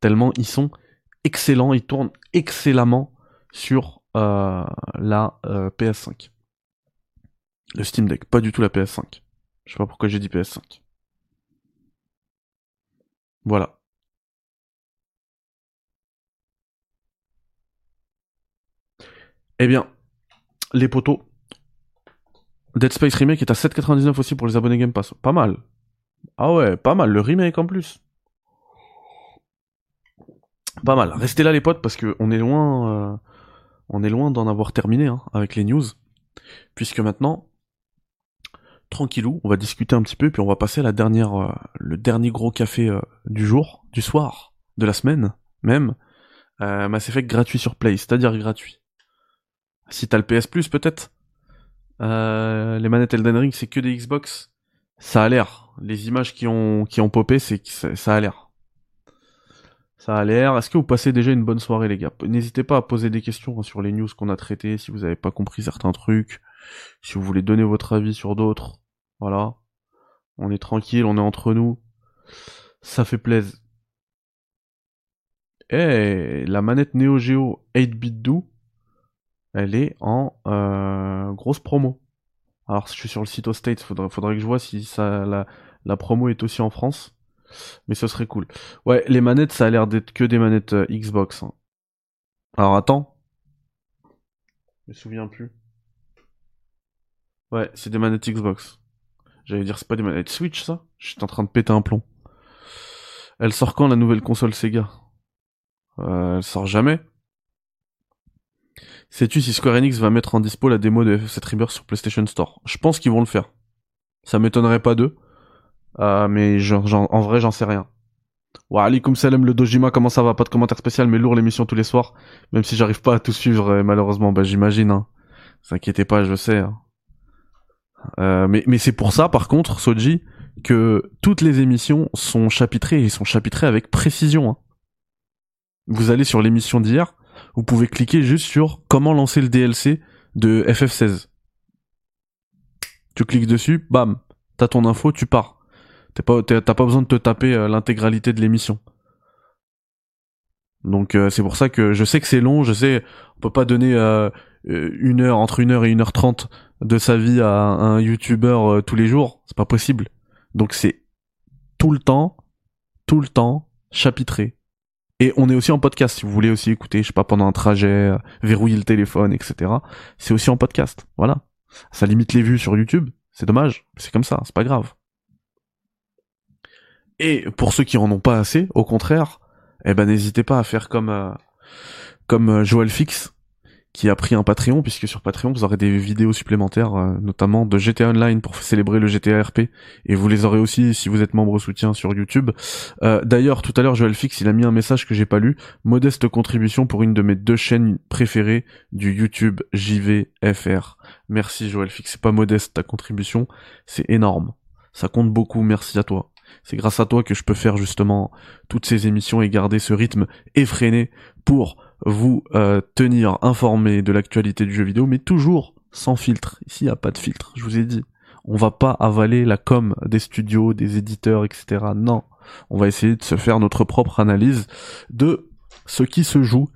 Tellement ils sont excellents, ils tournent excellemment sur la euh, PS5. Le Steam Deck, pas du tout la PS5. Je sais pas pourquoi j'ai dit PS5. Voilà. Eh bien, les poteaux. Dead Space Remake est à 7,99 aussi pour les abonnés Game Pass. Pas mal. Ah ouais, pas mal. Le remake en plus. Pas mal. Restez là les potes parce que on est loin, euh, on est loin d'en avoir terminé hein, avec les news, puisque maintenant, tranquillou, on va discuter un petit peu puis on va passer à la dernière, euh, le dernier gros café euh, du jour, du soir, de la semaine même. Mass Effect gratuit sur Play, c'est-à-dire gratuit. Si t'as le PS Plus, peut-être. Euh, les manettes Elden Ring, c'est que des Xbox. Ça a l'air. Les images qui ont qui popé, ça a l'air. Ça a l'air. Est-ce que vous passez déjà une bonne soirée, les gars? N'hésitez pas à poser des questions hein, sur les news qu'on a traitées, si vous n'avez pas compris certains trucs, si vous voulez donner votre avis sur d'autres. Voilà. On est tranquille, on est entre nous. Ça fait plaisir. Eh, la manette Neo Geo 8-bit do, elle est en euh, grosse promo. Alors, je suis sur le site au States, faudrait, que je vois si ça, la promo est aussi en France. Mais ce serait cool. Ouais, les manettes, ça a l'air d'être que des manettes euh, Xbox. Hein. Alors, attends. Je me souviens plus. Ouais, c'est des manettes Xbox. J'allais dire, c'est pas des manettes Switch, ça? J'étais en train de péter un plomb. Elle sort quand, la nouvelle console Sega? Euh, Elle sort jamais Sais-tu si Square Enix va mettre en dispo la démo de F7 Rebirth sur PlayStation Store? Je pense qu'ils vont le faire. Ça m'étonnerait pas d'eux. Euh, mais en vrai, j'en sais rien. Wa alaikum salam le Dojima, comment ça va? Pas de commentaire spécial, mais lourd l'émission tous les soirs. Même si j'arrive pas à tout suivre, malheureusement, bah j'imagine. Hein. S'inquiétez pas, je sais. Hein. Euh, mais mais c'est pour ça, par contre, Soji, que toutes les émissions sont chapitrées et sont chapitrées avec précision. Hein. Vous allez sur l'émission d'hier, vous pouvez cliquer juste sur comment lancer le DLC de FF16. Tu cliques dessus, bam, t'as ton info, tu pars. T'as pas, besoin de te taper euh, l'intégralité de l'émission. Donc euh, c'est pour ça que je sais que c'est long, je sais, on peut pas donner euh, une heure, entre une heure et une heure trente de sa vie à un youtubeur tous les jours, c'est pas possible. Donc c'est tout le temps, tout le temps, chapitré. Et on est aussi en podcast, si vous voulez aussi écouter, je sais pas, pendant un trajet, verrouiller le téléphone, etc. C'est aussi en podcast, voilà. Ça limite les vues sur YouTube, c'est dommage, c'est comme ça, c'est pas grave. Et pour ceux qui en ont pas assez, au contraire, eh ben n'hésitez pas à faire comme euh, comme euh, Joël Fix qui a pris un Patreon puisque sur Patreon vous aurez des vidéos supplémentaires euh, notamment de GTA Online pour célébrer le GTA RP et vous les aurez aussi si vous êtes membre soutien sur YouTube. D'ailleurs tout à l'heure Joël Fix il a mis un message que j'ai pas lu, modeste contribution pour une de mes deux chaînes préférées du YouTube JVFR. Merci Joël Fix, c'est pas modeste ta contribution, c'est énorme. Ça compte beaucoup, merci à toi. C'est grâce à toi que je peux faire justement toutes ces émissions et garder ce rythme effréné pour vous euh, tenir informé de l'actualité du jeu vidéo, mais toujours sans filtre. Ici, il n'y a pas de filtre, je vous ai dit. On va pas avaler la com des studios, des éditeurs, etc. Non. On va essayer de se faire notre propre analyse de ce qui se joue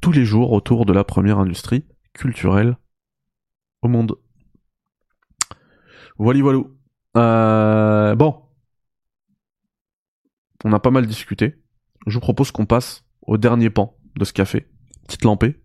tous les jours autour de la première industrie culturelle au monde. Voilà, voilà. Euh, bon, on a pas mal discuté. Je vous propose qu'on passe au dernier pan de ce café. Petite lampée.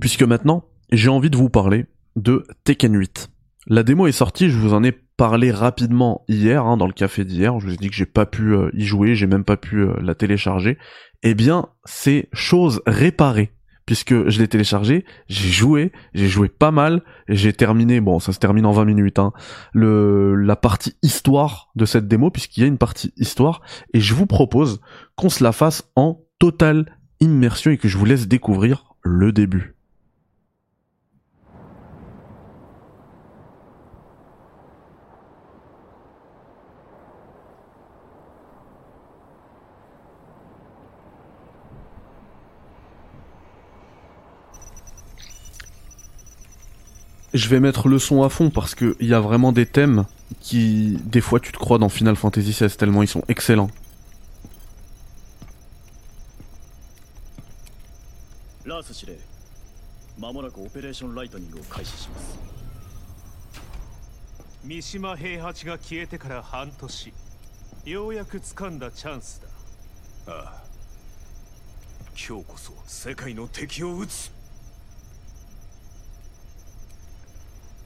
Puisque maintenant, j'ai envie de vous parler de Tekken 8. La démo est sortie, je vous en ai parlé rapidement hier, hein, dans le café d'hier. Je vous ai dit que j'ai pas pu euh, y jouer, j'ai même pas pu euh, la télécharger. Eh bien, c'est chose réparée puisque je l'ai téléchargé, j'ai joué, j'ai joué pas mal, j'ai terminé, bon ça se termine en 20 minutes, hein, le, la partie histoire de cette démo, puisqu'il y a une partie histoire, et je vous propose qu'on se la fasse en totale immersion et que je vous laisse découvrir le début. Je vais mettre le son à fond parce que il y a vraiment des thèmes qui, des fois, tu te crois dans Final Fantasy XVI tellement ils sont excellents.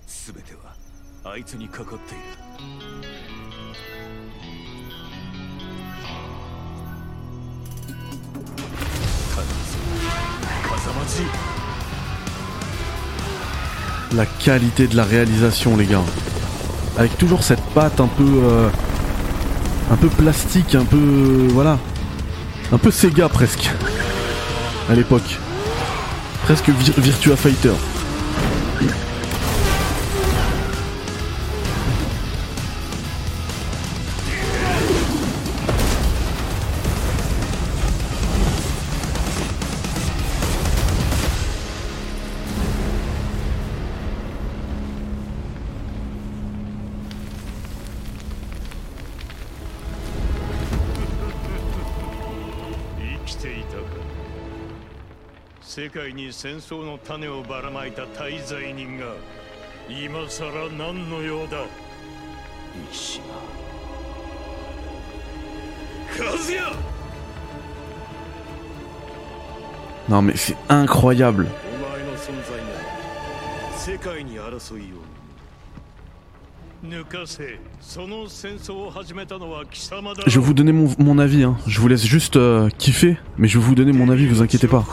全てはあいつにかかっている風間 La qualité de la réalisation, les gars. Avec toujours cette patte un peu, euh, un peu plastique, un peu, voilà, un peu Sega presque à l'époque. Presque Virtua Fighter. Non mais c'est incroyable. Je vais vous donner mon, avis, hein. je vous laisse juste euh, kiffer, mais je vais vous donner mon avis, vous inquiétez pas.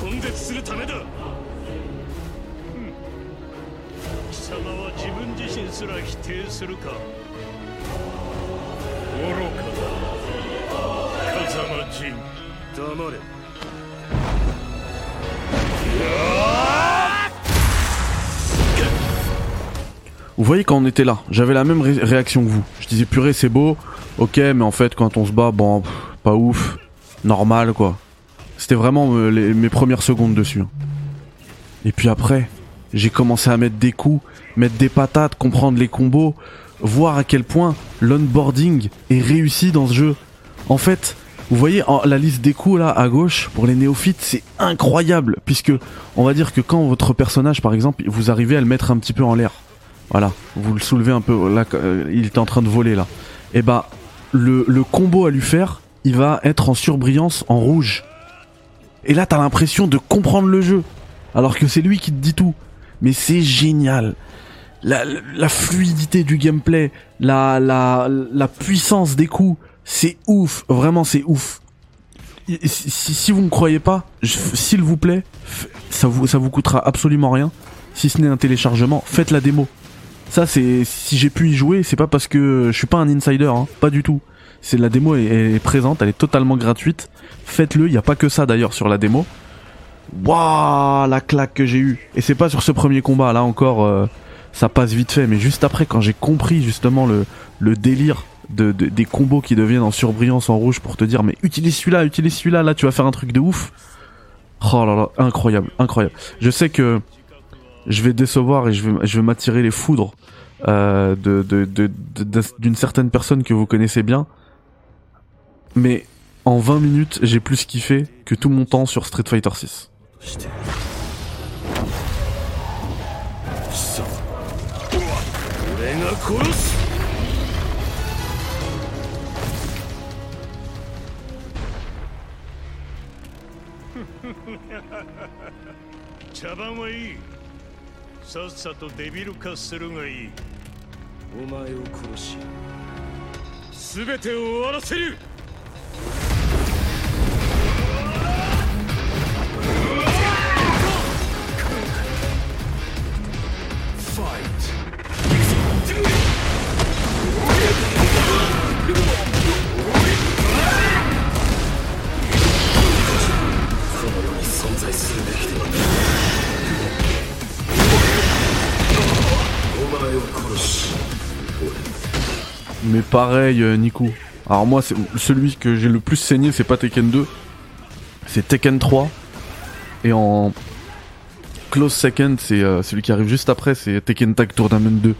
Vous voyez quand on était là, j'avais la même réaction que vous. Je disais purée c'est beau, ok mais en fait quand on se bat, bon, pas ouf. normal quoi. C'était vraiment euh, mes premières secondes dessus. hein. Et puis après, j'ai commencé à mettre des coups, mettre des patates, comprendre les combos, voir à quel point l'onboarding est réussi dans ce jeu. En fait, vous voyez la liste des coups là à gauche pour les néophytes, c'est incroyable puisque on va dire que quand votre personnage par exemple, vous arrivez à le mettre un petit peu en l'air. Voilà, vous le soulevez un peu là euh, il était en train de voler là. Et bah le, le combo à lui faire, il va être en surbrillance en rouge. Et là t'as l'impression de comprendre le jeu alors que c'est lui qui te dit tout. Mais c'est génial. La, fluidité du gameplay, la, puissance des coups, c'est ouf. Vraiment, c'est ouf. Si, vous me croyez pas, s'il vous plaît, ça vous, vous coûtera absolument rien. Si ce n'est un téléchargement, faites la démo. Ça, c'est si j'ai pu y jouer, c'est pas parce que je suis pas un insider, hein, pas du tout. C'est la démo est, présente, elle est totalement gratuite. Faites-le, il y a pas que ça d'ailleurs sur la démo. Waouh, la claque que j'ai eue. Et c'est pas sur ce premier combat, là encore, euh, ça passe vite fait. Mais juste après, quand j'ai compris justement le, le délire de, de- des combos qui deviennent en surbrillance en rouge pour te dire, mais utilise celui-là, utilise celui-là, là tu vas faire un truc de ouf. Oh là là, incroyable, incroyable. Je sais que je vais décevoir et je vais, je vais m'attirer les foudres euh, de, de, de, de- de- d'une certaine personne que vous connaissez bien. Mais en 20 minutes, j'ai plus kiffé que tout mon temps sur Street Fighter 6. して。そう俺が殺す。茶番はいい。さっさとデビル化するがいい。お前を殺し。全てを終わらせる Mais pareil, euh, Nico. Alors moi, celui que j'ai le plus saigné, c'est pas Tekken 2, c'est Tekken 3. Et en close second, c'est euh, celui qui arrive juste après, c'est Tekken Tag Tournament 2.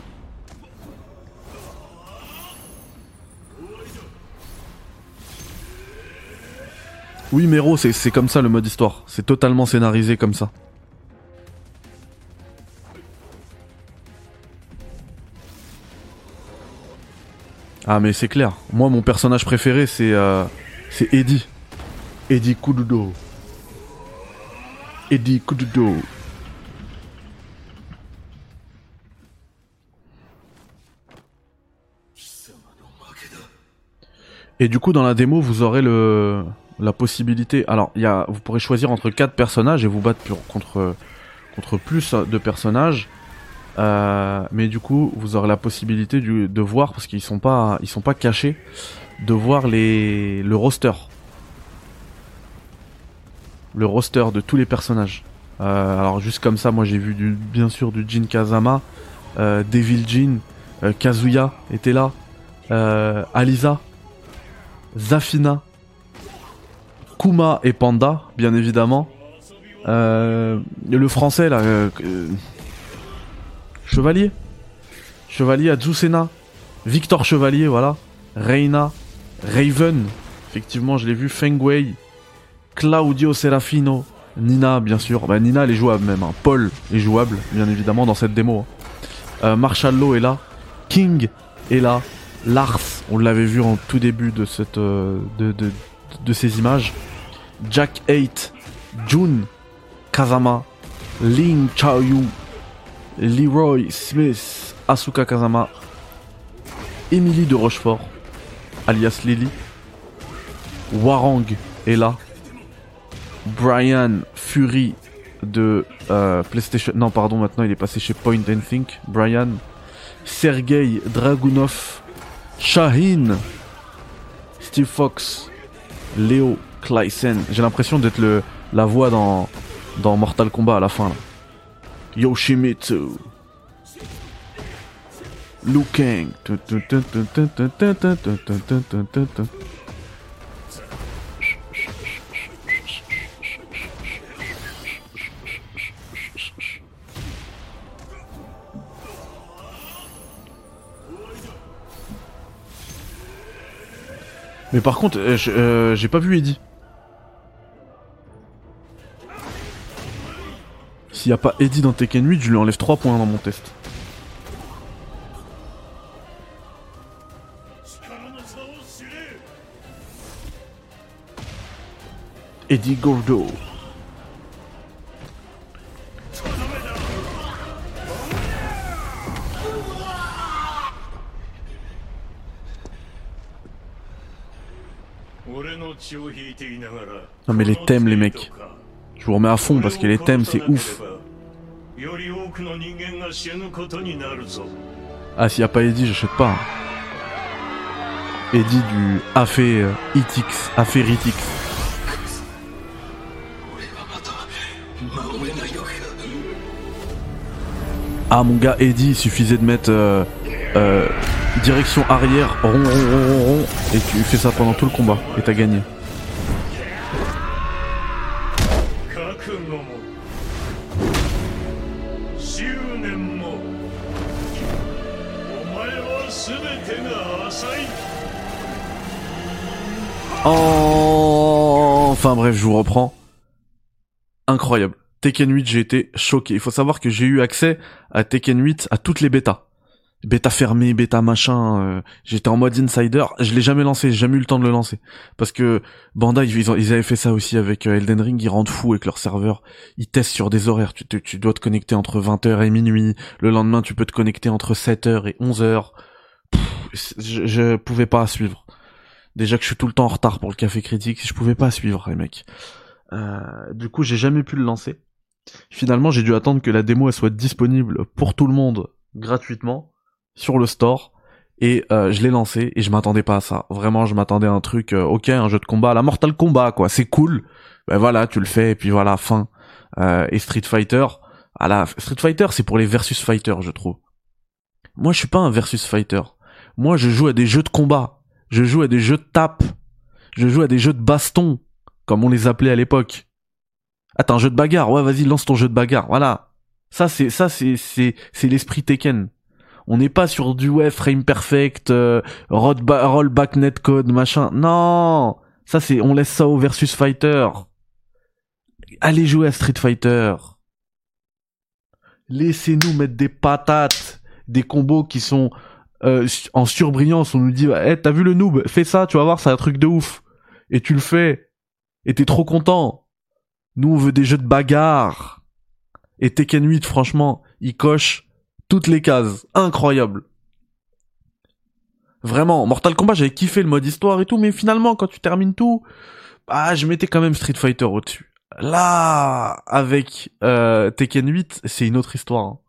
Oui, Mero, c'est comme ça le mode histoire. C'est totalement scénarisé comme ça. Ah mais c'est clair. Moi mon personnage préféré c'est euh, c'est Eddie. Eddie Kududo. Eddie Kududo. Et du coup dans la démo vous aurez le la possibilité. Alors il vous pourrez choisir entre quatre personnages et vous battre contre contre plus de personnages. Euh, mais du coup, vous aurez la possibilité de voir parce qu'ils sont pas, ils sont pas cachés, de voir les le roster, le roster de tous les personnages. Euh, alors juste comme ça, moi j'ai vu du, bien sûr du Jin Kazama, euh, Devil Jin, euh, Kazuya était là, euh, Alisa, Zafina, Kuma et Panda, bien évidemment. Euh, le français là. Chevalier. Chevalier Azucena. Victor Chevalier, voilà. Reina. Raven. Effectivement, je l'ai vu. Feng Wei. Claudio Serafino. Nina, bien sûr. Bah, Nina, elle est jouable même. hein. Paul est jouable, bien évidemment, dans cette démo. hein. Euh, est là. King est là. Lars, on l'avait vu en tout début de, cette, euh, ces images. Jack 8. Jun. Kazama. Ling Chaoyu. Leroy Smith, Asuka Kazama, Emily de Rochefort, alias Lily, Warang est là, Brian Fury de euh, PlayStation, non pardon maintenant il est passé chez Point and Think, Brian, Sergei Dragunov, Shahin, Steve Fox, Léo Kleisen, j'ai l'impression d'être le la voix dans dans Mortal Kombat à la fin là. Yoshimitsu. Liu Kang. Mais par contre, j'ai euh, pas vu Eddie. S'il n'y a pas Eddie dans Tekken 8, je lui enlève 3 points dans mon test. Eddie Gordo. Non mais les thèmes les mecs. Je vous remets à fond parce que les thèmes c'est ouf. Ah, s'il y a pas Eddie, j'achète pas. hein. Eddie du Afé euh, Itix, Afé. Ah mon gars, Eddie, il suffisait de mettre euh, euh, direction arrière, rond, rond, rond, rond, et tu fais ça pendant tout le combat, et t'as gagné. Oh Enfin bref, je vous reprends. Incroyable. Tekken 8, j'ai été choqué. Il faut savoir que j'ai eu accès à Tekken 8 à toutes les bêtas. Bêta fermée, bêta machin. euh, J'étais en mode insider. Je l'ai jamais lancé, j'ai jamais eu le temps de le lancer. Parce que Bandai, ils, avaient fait ça aussi avec euh, Elden Ring. Ils rendent fous avec leur serveur. Ils testent sur des horaires. Tu, dois te connecter entre 20h et minuit. Le lendemain, tu peux te connecter entre 7h et 11h. Pff, je, je pouvais pas suivre. Déjà que je suis tout le temps en retard pour le café critique, je pouvais pas suivre les mecs. Euh, du coup, j'ai jamais pu le lancer. Finalement, j'ai dû attendre que la démo soit disponible pour tout le monde gratuitement sur le store et euh, je l'ai lancé et je m'attendais pas à ça. Vraiment, je m'attendais à un truc euh, OK, un jeu de combat, à la Mortal Kombat quoi, c'est cool. Ben voilà, tu le fais et puis voilà, fin. Euh, et Street Fighter, ah là, Street Fighter, c'est pour les versus fighters, je trouve. Moi, je suis pas un versus fighter. Moi, je joue à des jeux de combat. Je joue à des jeux de tape. Je joue à des jeux de baston, comme on les appelait à l'époque. Un jeu de bagarre. Ouais, vas-y, lance ton jeu de bagarre. Voilà. Ça, c'est, ça, c'est, c'est, c'est l'esprit Tekken. On n'est pas sur du ouais, frame perfect, euh, roll ba- rollback netcode, machin. Non! Ça, c'est, on laisse ça au versus fighter. Allez jouer à Street Fighter. Laissez-nous mettre des patates, des combos qui sont euh, en surbrillance. On nous dit, eh, t'as vu le noob, fais ça, tu vas voir, c'est un truc de ouf. Et tu le fais. Et t'es trop content. Nous, on veut des jeux de bagarre. Et Tekken 8, franchement, il coche toutes les cases. Incroyable. Vraiment, Mortal Kombat, j'avais kiffé le mode histoire et tout, mais finalement, quand tu termines tout, ah, je mettais quand même Street Fighter au-dessus. Là, avec euh, Tekken 8, c'est une autre histoire. hein.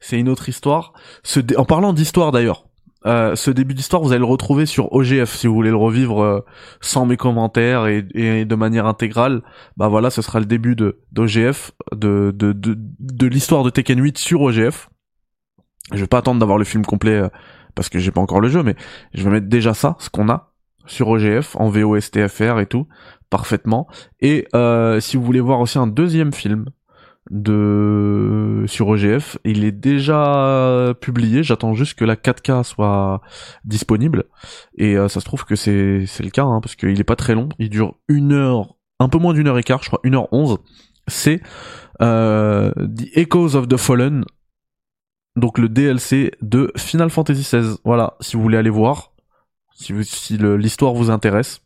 C'est une autre histoire. Ce En parlant d'histoire d'ailleurs, euh, ce début d'histoire, vous allez le retrouver sur OGF si vous voulez le revivre euh, sans mes commentaires et, et de manière intégrale. Bah voilà, ce sera le début de d'OGF, de de de, de l'histoire de Tekken 8 sur OGF. Je vais pas attendre d'avoir le film complet euh, parce que j'ai pas encore le jeu, mais je vais mettre déjà ça, ce qu'on a sur OGF en VOSTFR et tout parfaitement. Et euh, si vous voulez voir aussi un deuxième film de sur OGF, il est déjà publié. J'attends juste que la 4K soit disponible. Et euh, ça se trouve que c'est le cas hein, parce qu'il est pas très long. Il dure une heure, un peu moins d'une heure et quart, je crois, une heure onze. C'est euh, The Echoes of the Fallen, donc le DLC de Final Fantasy XVI. Voilà, si vous voulez aller voir, si, si l'histoire vous intéresse.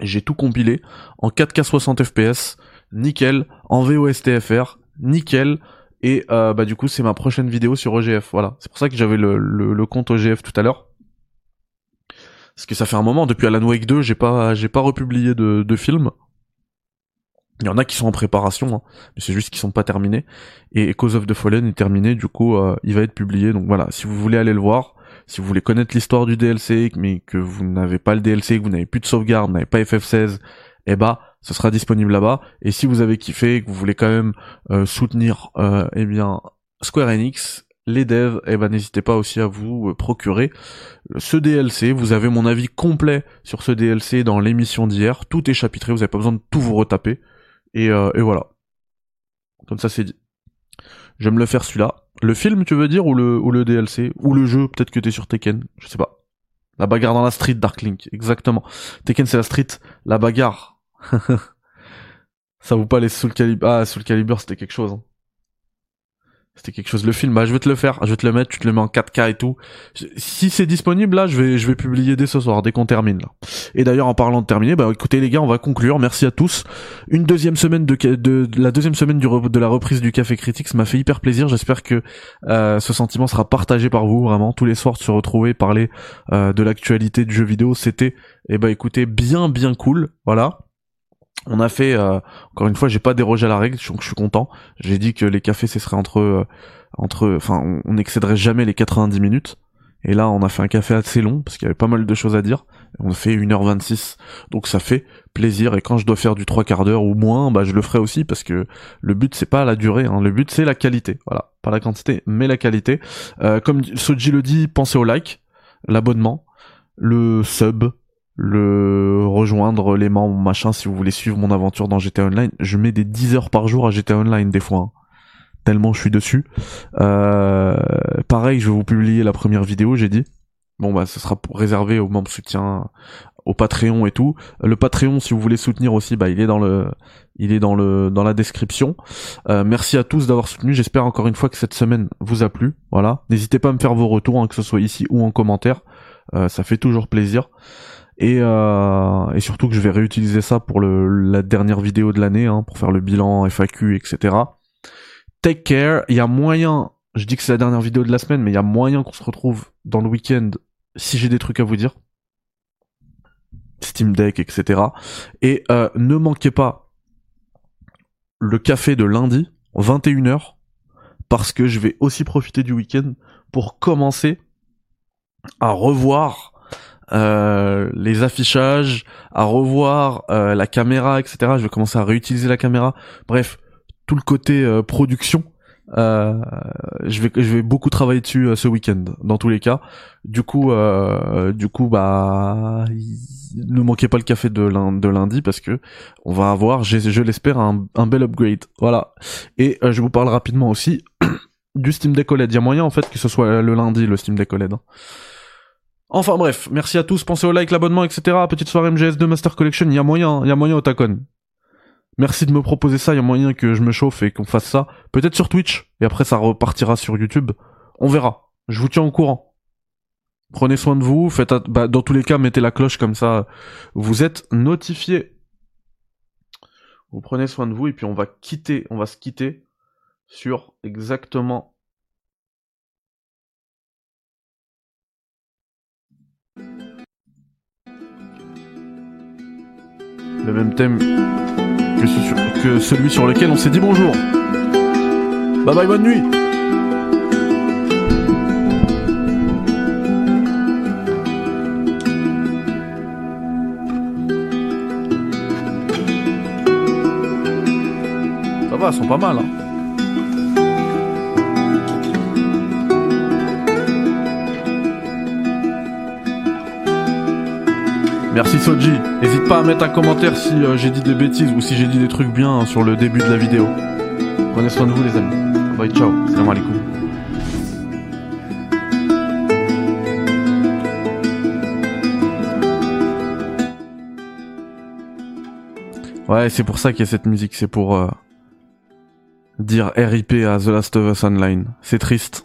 J'ai tout compilé en 4K 60 FPS, nickel, en VOSTFR, nickel. Et euh, bah du coup c'est ma prochaine vidéo sur OGF. Voilà, c'est pour ça que j'avais le, le, le compte OGF tout à l'heure. Parce que ça fait un moment depuis Alan Wake 2, j'ai pas j'ai pas republié de, de film. Il y en a qui sont en préparation, hein, mais c'est juste qu'ils sont pas terminés. Et Cause of the Fallen est terminé, du coup euh, il va être publié. Donc voilà, si vous voulez aller le voir, si vous voulez connaître l'histoire du DLC, mais que vous n'avez pas le DLC, que vous n'avez plus de sauvegarde, n'avez pas FF16, eh bah, ce sera disponible là-bas. Et si vous avez kiffé, et que vous voulez quand même euh, soutenir, euh, eh bien, Square Enix, les devs, eh ben, n'hésitez pas aussi à vous euh, procurer ce DLC. Vous avez mon avis complet sur ce DLC dans l'émission d'hier. Tout est chapitré, vous n'avez pas besoin de tout vous retaper. Et, euh, et voilà. Comme ça, c'est dit. Je vais me le faire celui-là. Le film, tu veux dire, ou le, ou le DLC Ou le jeu, peut-être que t'es sur Tekken, je sais pas. La bagarre dans la street, Darklink, exactement. Tekken c'est la street, la bagarre. Ça vous pas les Soul Calibur Ah, Soul Calibur c'était quelque chose. Hein. C'était quelque chose. Le film, bah, je vais te le faire. Je vais te le mettre. Tu te le mets en 4K et tout. Si c'est disponible, là, je vais, je vais publier dès ce soir, dès qu'on termine, là. Et d'ailleurs, en parlant de terminer, bah, écoutez, les gars, on va conclure. Merci à tous. Une deuxième semaine de, la deuxième semaine de la reprise du Café Critique, ça m'a fait hyper plaisir. J'espère que, euh, ce sentiment sera partagé par vous, vraiment. Tous les soirs, de se retrouver, parler, euh, de l'actualité du jeu vidéo, c'était, eh bah, écoutez, bien, bien cool. Voilà. On a fait, euh, encore une fois, j'ai pas dérogé à la règle, donc je suis content. J'ai dit que les cafés, ce serait entre, euh, entre, enfin, on n'excéderait jamais les 90 minutes. Et là, on a fait un café assez long parce qu'il y avait pas mal de choses à dire. On a fait 1h26, donc ça fait plaisir. Et quand je dois faire du 3 quarts d'heure ou moins, bah je le ferai aussi parce que le but c'est pas la durée, hein. le but c'est la qualité. Voilà, pas la quantité, mais la qualité. Euh, comme Soji le dit, pensez au like, l'abonnement, le sub, le rejoindre les membres machin si vous voulez suivre mon aventure dans GTA Online. Je mets des 10 heures par jour à GTA Online des fois hein. tellement je suis dessus. Euh, pareil je vais vous publier la première vidéo j'ai dit. Bon bah ce sera réservé aux membres soutien au Patreon et tout. Le Patreon si vous voulez soutenir aussi bah il est dans le il est dans le dans la description. Euh, merci à tous d'avoir soutenu. J'espère encore une fois que cette semaine vous a plu. Voilà. N'hésitez pas à me faire vos retours hein, que ce soit ici ou en commentaire. Euh, ça fait toujours plaisir et, euh, et surtout que je vais réutiliser ça pour la dernière vidéo de l'année, hein, pour faire le bilan FAQ, etc. Take care. Il y a moyen, je dis que c'est la dernière vidéo de la semaine, mais il y a moyen qu'on se retrouve dans le week-end si j'ai des trucs à vous dire. Steam Deck, etc. Et euh, ne manquez pas le café de lundi, 21h, parce que je vais aussi profiter du week-end pour commencer à revoir euh, les affichages, à revoir euh, la caméra, etc. Je vais commencer à réutiliser la caméra. Bref, tout le côté euh, production. je vais je vais beaucoup travailler dessus ce week-end dans tous les cas. Du coup du coup bah ne manquez pas le café de lundi, parce que on va avoir je l'espère un, un bel upgrade. Voilà. Et je vous parle rapidement aussi du Steam Deck OLED. Il y a moyen en fait que ce soit le lundi le Steam Deck OLED. Hein. Enfin bref, merci à tous, pensez au like, l'abonnement, etc. Petite soirée MGS2 Master Collection, il y a moyen, il y a moyen au Tacon. Merci de me proposer ça, il y a moyen que je me chauffe et qu'on fasse ça. Peut-être sur Twitch, et après ça repartira sur YouTube. On verra. Je vous tiens au courant. Prenez soin de vous, faites bah, dans tous les cas, mettez la cloche comme ça, vous êtes notifiés. Vous prenez soin de vous et puis on va quitter, on va se quitter sur exactement le même thème que, celui sur lequel on s'est dit bonjour. Bye bye, bonne nuit Ça va, elles sont pas mal, hein. Merci Soji. N'hésite pas à mettre un commentaire si euh, j'ai dit des bêtises ou si j'ai dit des trucs bien hein, sur le début de la vidéo. Prenez soin de vous les amis. Bye ciao. Salam alaikum. Ouais, c'est pour ça qu'il y a cette musique, c'est pour euh, dire RIP à The Last of Us Online. C'est triste.